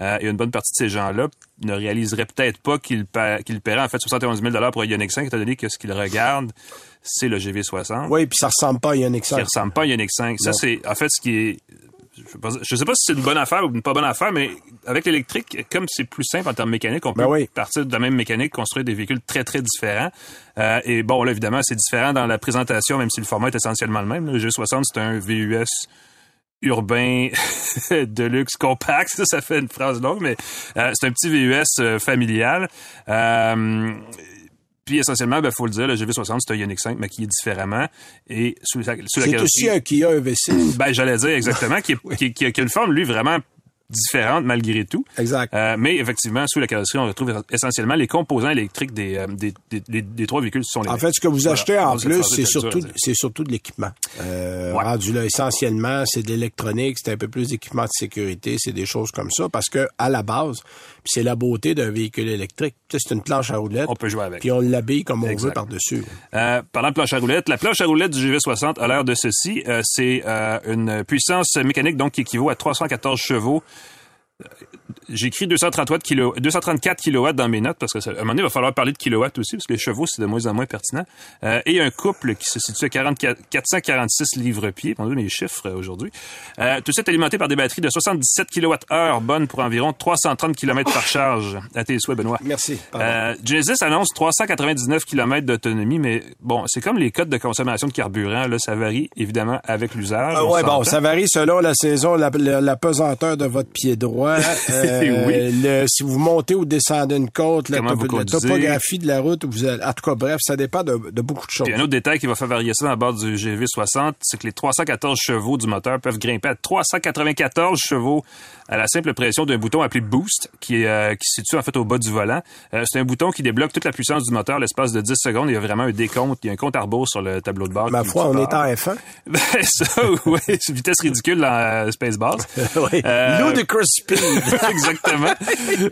Speaker 2: Euh, et une bonne partie de ces gens-là ne réaliseraient peut-être pas qu'ils pa- qu'ils paieraient en fait 71 000 pour un Ioniq 5, étant donné que ce qu'ils regardent, c'est le GV60
Speaker 1: Oui, puis ça ressemble pas à Yannick
Speaker 2: qui ressemble pas à Ioniq 5. Ça, c'est, en fait, ce qui est, je je sais pas si c'est une bonne affaire ou une pas bonne affaire, mais avec l'électrique, comme c'est plus simple en termes mécaniques, on peut
Speaker 1: Ben oui.
Speaker 2: partir de la même mécanique, construire des véhicules très, très différents. Euh, et bon, là, évidemment, c'est différent dans la présentation, même si le format est essentiellement le même. Le G60, c'est un VUS urbain [laughs] de luxe compact. Ça, ça fait une phrase longue, mais euh, c'est un petit VUS euh, familial. Euh, puis essentiellement, ben faut le dire, le GV60, c'est un Ioniq 5 maquillé différemment et sous la, sous la
Speaker 1: C'est
Speaker 2: carrosserie-
Speaker 1: aussi un Kia EV6. [coughs]
Speaker 2: ben, j'allais dire exactement, qui, est- [laughs] qui, qui, qui a une forme, lui, vraiment différente malgré tout.
Speaker 1: exact.
Speaker 2: Euh, mais effectivement, sous la carrosserie, on retrouve essentiellement les composants électriques des, euh, des, des, des- des trois véhicules qui sont les
Speaker 1: En fait, ce que vous
Speaker 2: Voilà.
Speaker 1: achetez en plus, c'est surtout, c'est surtout de l'équipement. Euh,
Speaker 2: Ouais.
Speaker 1: Rendu là, essentiellement, c'est de l'électronique, c'est un peu plus d'équipement de sécurité, c'est des choses comme ça, parce que à la base, c'est la beauté d'un véhicule électrique. C'est une planche à roulettes.
Speaker 2: On peut jouer avec.
Speaker 1: Puis on l'habille comme on
Speaker 2: Exact.
Speaker 1: veut par-dessus.
Speaker 2: Euh, parlant de planche à roulettes, la planche à roulettes du GV60 a l'air de ceci. Euh, c'est euh, une puissance mécanique donc qui équivaut à 314 chevaux. Écrit 238 kilo, 234 kilowatts dans mes notes parce que ça, à un moment donné, il va falloir parler de kilowatts aussi parce que les chevaux, c'est de moins en moins pertinent. Euh, et un couple qui se situe à 44 446 livres-pieds. Pendant mes chiffres euh, aujourd'hui. Euh, tout ça est alimenté par des batteries de 77 kWh bonnes pour environ 330 km par charge. À tes souhaits, Benoît.
Speaker 1: Merci.
Speaker 2: Euh, Genesis annonce 399 km d'autonomie, mais bon, c'est comme les codes de consommation de carburant, là, ça varie évidemment avec l'usage.
Speaker 1: Ah
Speaker 2: on
Speaker 1: ouais, bon, ça varie selon la saison, la, la- la pesanteur de votre pied droit. [laughs] Euh,
Speaker 2: Oui.
Speaker 1: le- si vous montez ou descendez une côte, la, topographie de la route, vous allez- en tout cas, bref, ça dépend de, de beaucoup de choses.
Speaker 2: Puis un autre détail qui va faire varier ça dans la bord du GV60, c'est que les 314 chevaux du moteur peuvent grimper à 394 chevaux à la simple pression d'un bouton appelé Boost, qui, euh, qui se situe en fait au bas du volant. Euh, c'est un bouton qui débloque toute la puissance du moteur l'espace de 10 secondes. Il y a vraiment un décompte, il y a un compte à rebours sur le tableau de bord.
Speaker 1: Ma foi, on est en F1. [laughs]
Speaker 2: Ben ça, oui, c'est une vitesse ridicule dans euh, Spaceballs. [laughs]
Speaker 1: oui. Ludicrous speed. [laughs]
Speaker 2: Exactement.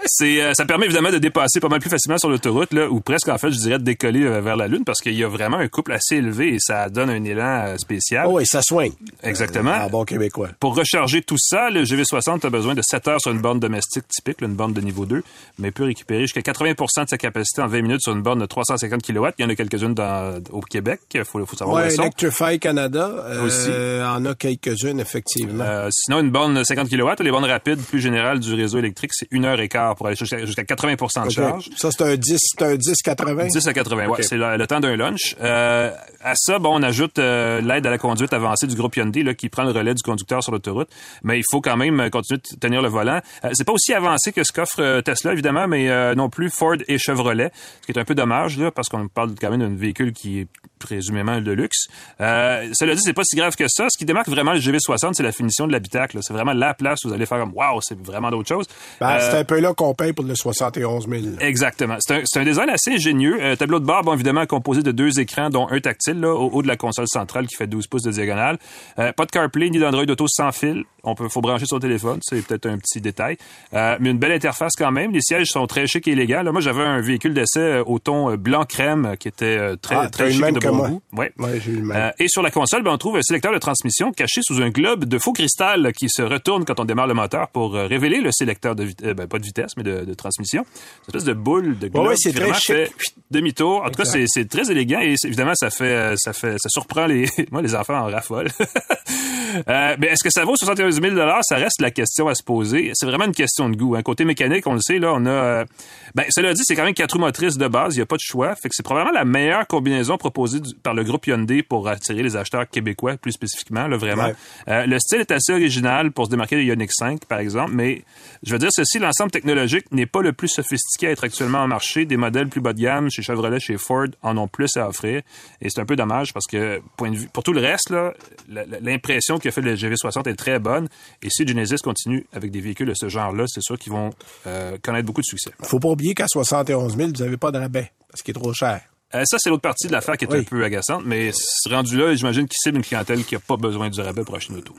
Speaker 2: C'est, euh, ça permet évidemment de dépasser pas mal plus facilement sur l'autoroute, là, ou presque en fait, je dirais, de décoller euh, vers la Lune, parce qu'il y a vraiment un couple assez élevé et ça donne un élan euh, spécial.
Speaker 1: oh oui, ça swing.
Speaker 2: Exactement.
Speaker 1: En bon québécois.
Speaker 2: Pour recharger tout ça, le GV60 a besoin de 7 heures sur une borne domestique typique, là, une borne de niveau 2, mais peut récupérer jusqu'à 80% de sa capacité en 20 minutes sur une borne de 350 kW. Il y en a quelques-unes dans, au Québec, il faut, faut savoir où
Speaker 1: Ouais,
Speaker 2: sont.
Speaker 1: Electrify Canada
Speaker 2: Aussi.
Speaker 1: en a quelques-unes, effectivement.
Speaker 2: Sinon, une borne de 50 kW, les bornes rapides plus générales du réseau électrique, c'est une heure et quart pour aller jusqu'à jusqu'à 80 de charge.
Speaker 1: Ça, c'est un 10, c'est un 10-80?
Speaker 2: 10 à 80,
Speaker 1: OK.
Speaker 2: ouais, c'est le, le temps d'un lunch. Euh, à ça, bon, on ajoute euh, l'aide à la conduite avancée du groupe Hyundai là, qui prend le relais du conducteur sur l'autoroute, mais il faut quand même euh, continuer de tenir le volant. Euh, c'est pas aussi avancé que ce qu'offre euh, Tesla, évidemment, mais non plus Ford et Chevrolet, ce qui est un peu dommage là, parce qu'on parle quand même d'un véhicule qui est présumément de luxe. Euh, cela dit, c'est pas si grave que ça. Ce qui démarque vraiment le GV60, c'est la finition de l'habitacle. C'est vraiment la place où vous allez faire comme wow, c'est vraiment d'autre chose.
Speaker 1: Ben,
Speaker 2: Euh,
Speaker 1: c'est un peu là qu'on paye pour le 71 000.
Speaker 2: Exactement. C'est un, un design assez ingénieux. Euh, tableau de bord, bon, évidemment, composé de deux écrans, dont un tactile, là, au haut de la console centrale qui fait 12 pouces de diagonale. Euh, pas de CarPlay ni d'Android Auto sans fil. On peut, faut brancher son téléphone. C'est peut-être un petit détail. Euh, mais une belle interface quand même. Les sièges sont très chics et élégants. Là, moi, j'avais un véhicule d'essai euh, au ton euh, blanc crème qui était très,
Speaker 1: Ah,
Speaker 2: très chic de bon goût. Ouais.
Speaker 1: Eu le même.
Speaker 2: Euh, et sur la console, ben, on trouve un sélecteur de transmission caché sous un globe de faux cristal qui se retourne quand on démarre le moteur pour révéler le sélecteur de vitesse, ben, pas de vitesse, mais de, de transmission. C'est une espèce de boule de globe
Speaker 1: ouais, c'est
Speaker 2: qui vraiment fait demi-tour. En tout cas, c'est très élégant et évidemment, ça fait, ça fait, ça surprend les, [laughs] moi, les enfants en raffolent. [laughs] Euh, mais est-ce que ça vaut 71 000 Ça reste la question à se poser. C'est vraiment une question de goût. Un côté mécanique, on le sait, là, on a... euh, ben, cela dit, c'est quand même quatre roues motrices de base. Il n'y a pas de choix. Fait que c'est probablement la meilleure combinaison proposée du- par le groupe Hyundai pour attirer les acheteurs québécois, plus spécifiquement, là, vraiment.
Speaker 1: Ouais.
Speaker 2: Euh, le style est assez original pour se démarquer de Ioniq 5, par exemple, mais je veux dire ceci, l'ensemble technologique n'est pas le plus sophistiqué à être actuellement en marché. Des modèles plus bas de gamme chez Chevrolet, chez Ford en ont plus à offrir. Et c'est un peu dommage parce que, point de vue, pour tout le reste, l'impression qu'a fait le GV60 est très bonne. Et si Genesis continue avec des véhicules de ce genre-là, c'est sûr qu'ils vont euh, connaître beaucoup de succès.
Speaker 1: Faut pas oublier qu'à 71 000, vous avez pas de rabais parce qu'il est trop cher.
Speaker 2: Euh, ça, c'est l'autre partie de l'affaire qui est
Speaker 1: Oui.
Speaker 2: un peu agaçante, mais c'est rendu là, j'imagine qu'il cible une clientèle qui n'a pas besoin du rabais pour acheter une auto.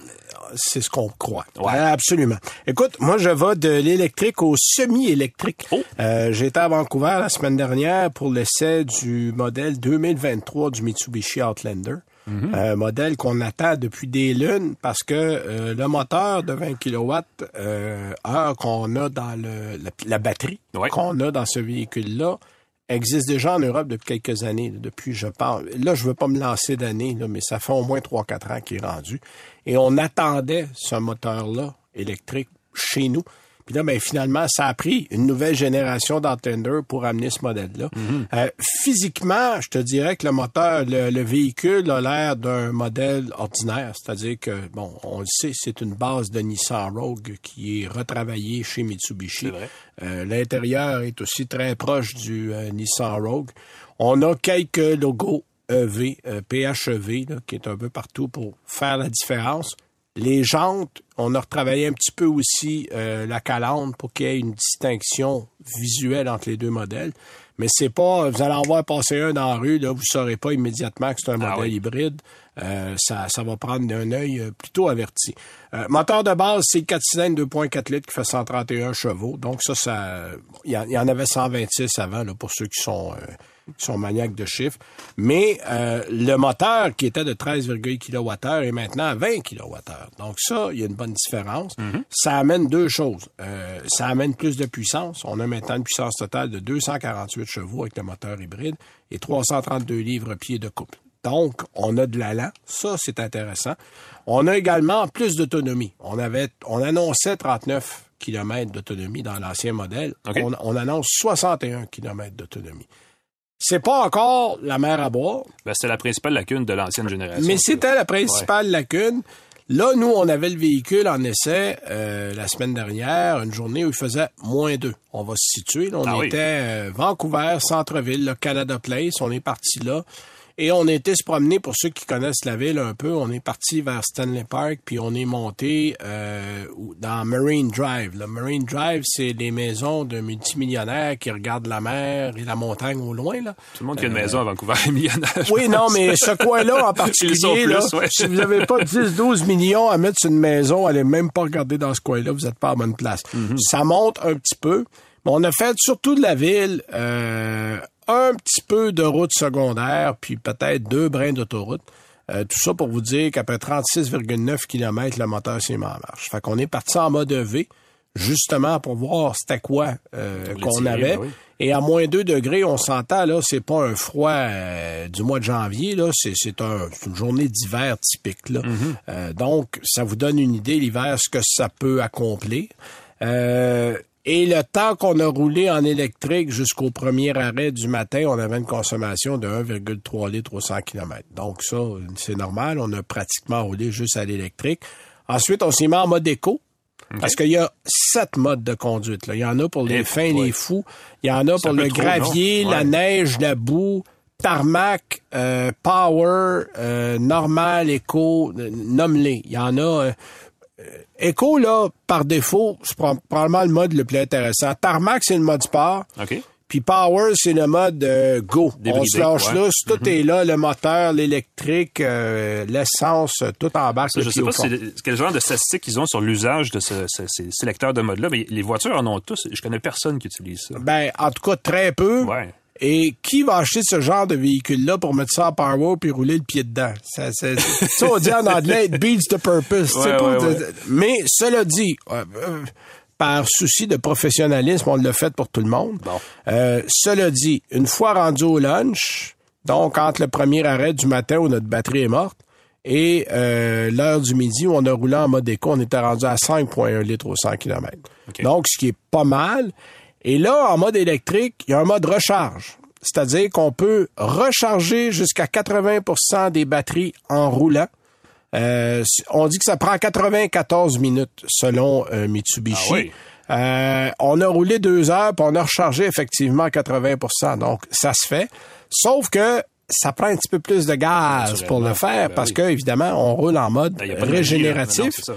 Speaker 1: C'est ce qu'on croit.
Speaker 2: Ouais.
Speaker 1: Euh, absolument. Écoute, moi, je vais de l'électrique au semi-électrique.
Speaker 2: Oh.
Speaker 1: Euh, J'étais à Vancouver la semaine dernière pour l'essai du modèle 2023 du Mitsubishi Outlander.
Speaker 2: Mm-hmm.
Speaker 1: Un modèle qu'on attend depuis des lunes parce que euh, le moteur de 20 kW euh, heure qu'on a dans le, la, la batterie
Speaker 2: Ouais.
Speaker 1: qu'on a dans ce véhicule-là existe déjà en Europe depuis quelques années. là, depuis, je pense, là, je veux pas me lancer d'années, mais ça fait au moins 3-4 ans qu'il est rendu. Et on attendait ce moteur-là électrique chez nous. Puis là, ben, finalement, ça a pris une nouvelle génération d'Outlander pour amener ce modèle-là. Euh, physiquement, je te dirais que le moteur, le, le véhicule a l'air d'un modèle ordinaire. C'est-à-dire que, bon, on le sait, c'est une base de Nissan Rogue qui est retravaillée chez Mitsubishi.
Speaker 2: vrai.
Speaker 1: Euh, L'intérieur est aussi très proche du euh, Nissan Rogue. On a quelques logos EV, PHEV, là, qui est un peu partout pour faire la différence. Les jantes, on a retravaillé un petit peu aussi euh, la calandre pour qu'il y ait une distinction visuelle entre les deux modèles. Mais c'est pas, vous allez en voir passer un dans la rue, là, vous saurez pas immédiatement que c'est un
Speaker 2: Ah
Speaker 1: modèle
Speaker 2: oui.
Speaker 1: hybride. Euh, ça, ça va prendre un œil euh, plutôt averti. Euh, moteur de base, c'est le 4 cylindres 2.4 litres qui fait 131 chevaux. Donc ça, ça, il y, en- il y en avait 126 avant là, pour ceux qui sont euh, qui sont maniaques de chiffres. Mais euh, le moteur qui était de 13,8 kWh est maintenant à 20 kWh. Donc ça, il y a une bonne différence. Ça amène deux choses. Euh, ça amène plus de puissance. On a maintenant une puissance totale de 248 chevaux avec le moteur hybride et 332 livres-pieds de couple. Donc, on a de l'allant. Ça, c'est intéressant. On a également plus d'autonomie. On avait, on annonçait 39 km d'autonomie dans l'ancien modèle. On, on annonce 61 km d'autonomie. C'est pas encore la mer à boire,
Speaker 2: Ben, c'était la principale lacune de l'ancienne génération.
Speaker 1: mais c'était la principale lacune. Là, nous, on avait le véhicule en essai euh, la semaine dernière, une journée où il faisait moins 2. On va se situer. là. on
Speaker 2: Ah oui.
Speaker 1: était euh, Vancouver, centre-ville, le Canada Place. On est parti là. Et on été se promener, pour ceux qui connaissent la ville un peu, on est parti vers Stanley Park, puis on est monté euh, dans Marine Drive. Le Marine Drive, c'est les maisons de multimillionnaires qui regardent la mer et la montagne au loin. Là.
Speaker 2: Tout le monde qui a une maison à Vancouver est millionnaire.
Speaker 1: Oui, non, mais ce coin-là en [laughs] particulier,
Speaker 2: plus,
Speaker 1: là,
Speaker 2: ouais.
Speaker 1: si vous n'avez pas 10-12 millions à mettre sur une maison, allez même pas regarder dans ce coin-là, vous n'êtes pas à bonne place.
Speaker 2: Mhm.
Speaker 1: Ça monte un petit peu. Mais on a fait surtout de la ville euh, un petit peu de route secondaire, puis peut-être deux brins d'autoroute. Euh, tout ça pour vous dire qu'après 36,9 km, le moteur s'est mis en marche. Fait qu'on est parti en mode V, justement pour voir c'était quoi euh, qu'on avait.
Speaker 2: ben oui.
Speaker 1: Et à moins 2 degrés, on s'entend, là, c'est pas un froid euh, du mois de janvier, là, c'est, c'est, un- c'est une journée d'hiver typique, là. Euh, donc, ça vous donne une idée, l'hiver, ce que ça peut accomplir. Et le temps qu'on a roulé en électrique jusqu'au premier arrêt du matin, on avait une consommation de 1,3 litres au 100 km. Donc ça, c'est normal, on a pratiquement roulé juste à l'électrique. Ensuite, on s'est mis en mode éco. Parce qu'il y a sept modes de conduite. Là. Il y en a pour les
Speaker 2: Eh,
Speaker 1: fins,
Speaker 2: ouais.
Speaker 1: les fous. Il y en a pour le
Speaker 2: trop,
Speaker 1: gravier, la neige, la boue, tarmac, euh, power, euh, normal, éco, euh, nomme-les. Il y en a... euh, euh, Eco, là, par défaut, c'est prob- probablement le mode le plus intéressant. Tarmac, c'est le mode sport.
Speaker 2: OK.
Speaker 1: Puis Power, c'est le mode euh, go.
Speaker 2: Débridé,
Speaker 1: on se lâche
Speaker 2: ouais.
Speaker 1: là, tout est là, le moteur, l'électrique, euh, l'essence, tout en bas.
Speaker 2: Ça, je sais pas si quel genre de statistiques ils ont sur l'usage de ce, ce- ces sélecteurs de mode-là, mais les voitures en ont tous. Je connais personne qui utilise ça.
Speaker 1: Ben, en tout cas, très peu.
Speaker 2: Ouais.
Speaker 1: Et qui va acheter ce genre de véhicule-là pour mettre ça en power puis rouler le pied dedans? Ça, c'est- ça on dit en [laughs] anglais, it beats the purpose.
Speaker 2: Ouais, ouais, ouais.
Speaker 1: Mais cela dit, euh, euh, par souci de professionnalisme, on l'a fait pour tout le monde.
Speaker 2: Bon.
Speaker 1: Euh, cela dit, une fois rendu au lunch, donc entre le premier arrêt du matin où notre batterie est morte et euh, l'heure du midi où on a roulé en mode éco, on était rendu à 5,1 litres au 100 km. Donc, ce qui est pas mal. Et là, en mode électrique, il y a un mode recharge. C'est-à-dire qu'on peut recharger jusqu'à 80% des batteries en roulant. Euh, on dit que ça prend 94 minutes selon euh, Mitsubishi.
Speaker 2: Ah oui.
Speaker 1: Euh, on a roulé deux heures, puis on a rechargé effectivement à 80% Donc, ça se fait. Sauf que ça prend un petit peu plus de gaz pour le faire
Speaker 2: Ben
Speaker 1: parce
Speaker 2: oui.
Speaker 1: que, évidemment, on roule en mode
Speaker 2: Ben,
Speaker 1: régénératif.
Speaker 2: Non.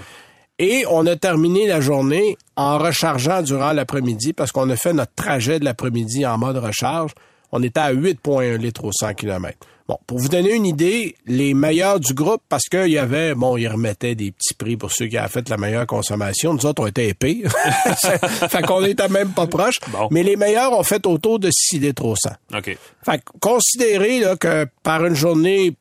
Speaker 1: Et on a terminé la journée en rechargeant durant l'après-midi parce qu'on a fait notre trajet de l'après-midi en mode recharge. On était à 8,1 litres au 100 km. Bon, pour vous donner une idée, les meilleurs du groupe, parce qu'il y avait, bon, ils remettaient des petits prix pour ceux qui avaient fait la meilleure consommation. Nous autres, on était épais. [laughs] fait qu'on était même pas proches.
Speaker 2: Bon.
Speaker 1: Mais les meilleurs ont fait autour de 6 litres au 100.
Speaker 2: OK.
Speaker 1: Fait que considérez là, que par une journée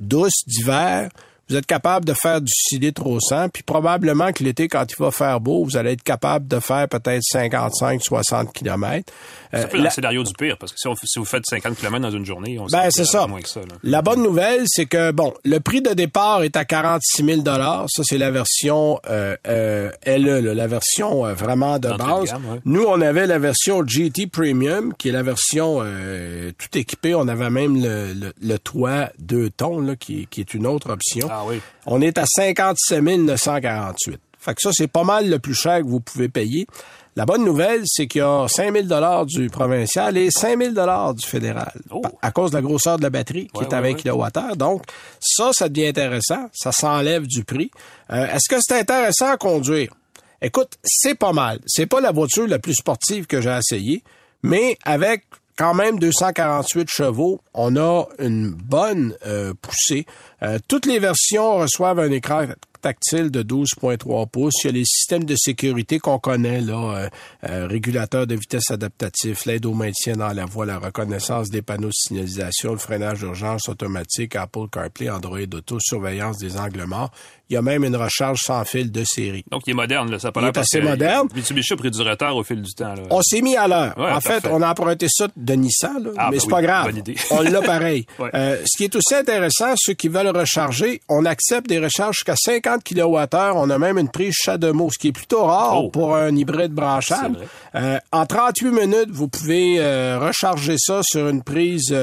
Speaker 1: douce d'hiver, vous êtes capable de faire du 6 litres au 100, puis probablement que l'été, quand il va faire beau, vous allez être capable de faire peut-être 55-60 km.
Speaker 2: C'est un peu dans le scénario du pire, parce que si, on- si vous faites 50 km dans une journée, on
Speaker 1: Ben, c'est ça.
Speaker 2: moins que ça. là.
Speaker 1: La bonne nouvelle, c'est que, bon, le prix de départ est à 46 000 Ça, c'est la version euh, euh, LE, là, la version euh, vraiment de base.
Speaker 2: gamme, ouais.
Speaker 1: Nous, on avait la version GT Premium, qui est la version euh, tout équipée. On avait même le, le, le toit deux tons, là, qui, qui est une autre option.
Speaker 2: Ah oui.
Speaker 1: On est à 57 948. Fait que ça, c'est pas mal le plus cher que vous pouvez payer. La bonne nouvelle, c'est qu'il y a 5 000 du provincial et 5 000 du fédéral.
Speaker 2: Oh.
Speaker 1: Pa- À cause de la grosseur de la batterie, qui
Speaker 2: Ouais,
Speaker 1: est à
Speaker 2: ouais,
Speaker 1: 20
Speaker 2: ouais.
Speaker 1: kWh. Donc, ça, ça devient intéressant. Ça s'enlève du prix. Euh, Est-ce que c'est intéressant à conduire? Écoute, c'est pas mal. C'est pas la voiture la plus sportive que j'ai essayée, mais avec quand même 248 chevaux, on a une bonne euh, poussée. Euh, toutes les versions reçoivent un écran tactile de 12.3 pouces. Il les systèmes de sécurité qu'on connaît, là, euh, euh, régulateur de vitesse adaptatif, l'aide au maintien dans la voie, la reconnaissance des panneaux de signalisation, le freinage d'urgence automatique, Apple CarPlay, Android Auto, surveillance des angles. Il y a même une recharge sans fil de série.
Speaker 2: Donc, il est moderne, là. Ça a pas
Speaker 1: Il est assez moderne.
Speaker 2: Mitsubishi a pris du retard au fil du temps, là.
Speaker 1: On s'est mis à l'heure.
Speaker 2: Ouais,
Speaker 1: en fait, on a emprunté ça de Nissan, là,
Speaker 2: Ah,
Speaker 1: mais
Speaker 2: ben
Speaker 1: c'est
Speaker 2: oui,
Speaker 1: pas grave.
Speaker 2: bonne idée.
Speaker 1: on l'a pareil. [laughs]
Speaker 2: Ouais.
Speaker 1: Euh, ce qui est aussi intéressant, ceux qui veulent recharger, on accepte des recharges jusqu'à 50 kWh. On a même une prise CHAdeMO, ce qui est plutôt rare
Speaker 2: Oh.
Speaker 1: pour un hybride branchable. Euh, en 38 minutes, vous pouvez euh, recharger ça sur une prise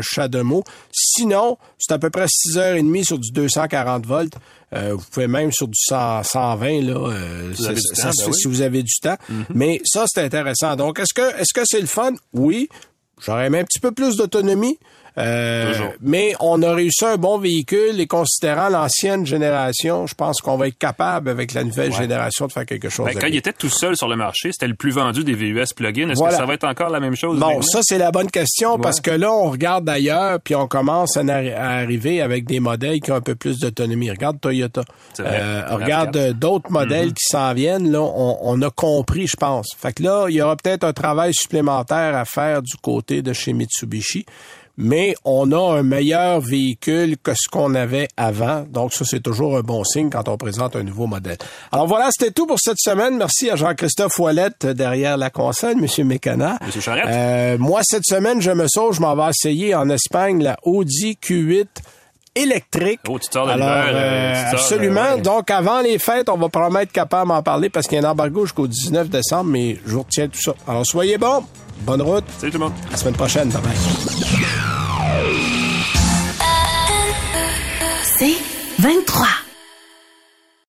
Speaker 1: CHAdeMO. Sinon, c'est à peu près 6h30 sur du 240 volts. Euh, vous pouvez même sur du 100, 120 là, euh, ça-
Speaker 2: du
Speaker 1: ça
Speaker 2: temps,
Speaker 1: se
Speaker 2: ben oui.
Speaker 1: si vous avez du temps. Mais ça, c'est intéressant. Donc, est-ce que est-ce que c'est le fun? Oui. J'aurais aimé un petit peu plus d'autonomie. Euh, mais on a réussi un bon véhicule et considérant l'ancienne génération, je pense qu'on va être capable avec la nouvelle génération de faire quelque chose.
Speaker 2: Ben, quand il était tout seul sur le marché, c'était le plus vendu des VUS plug-in. Est-ce
Speaker 1: Voilà.
Speaker 2: que ça va être encore la même chose?
Speaker 1: Bon, ça c'est la bonne question parce que là on regarde d'ailleurs puis on commence à, arri- à arriver avec des modèles qui ont un peu plus d'autonomie. Regarde Toyota. Euh, regarde d'autres modèles qui s'en viennent là, on, on a compris, je pense. Fait que là, il y aura peut-être un travail supplémentaire à faire du côté de chez Mitsubishi. Mais on a un meilleur véhicule que ce qu'on avait avant. Donc, ça, c'est toujours un bon signe quand on présente un nouveau modèle. Alors voilà, c'était tout pour cette semaine. Merci à Jean-Christophe Ouellette euh, derrière la console, Monsieur Mécana.
Speaker 2: Monsieur Charette.
Speaker 1: Euh, moi, cette semaine, je me sauve, je m'en vais essayer en Espagne la Audi Q8 électrique.
Speaker 2: Oh, tu
Speaker 1: Alors,
Speaker 2: euh, tu
Speaker 1: absolument.
Speaker 2: euh, ouais.
Speaker 1: Donc, avant les fêtes, on va probablement être capable d'en parler parce qu'il y a un embargo jusqu'au 19 décembre, mais je vous retiens tout ça. Alors, soyez bons. Bonne route.
Speaker 2: Salut tout le monde.
Speaker 1: À la semaine prochaine. Bye bye.
Speaker 5: C'est 23.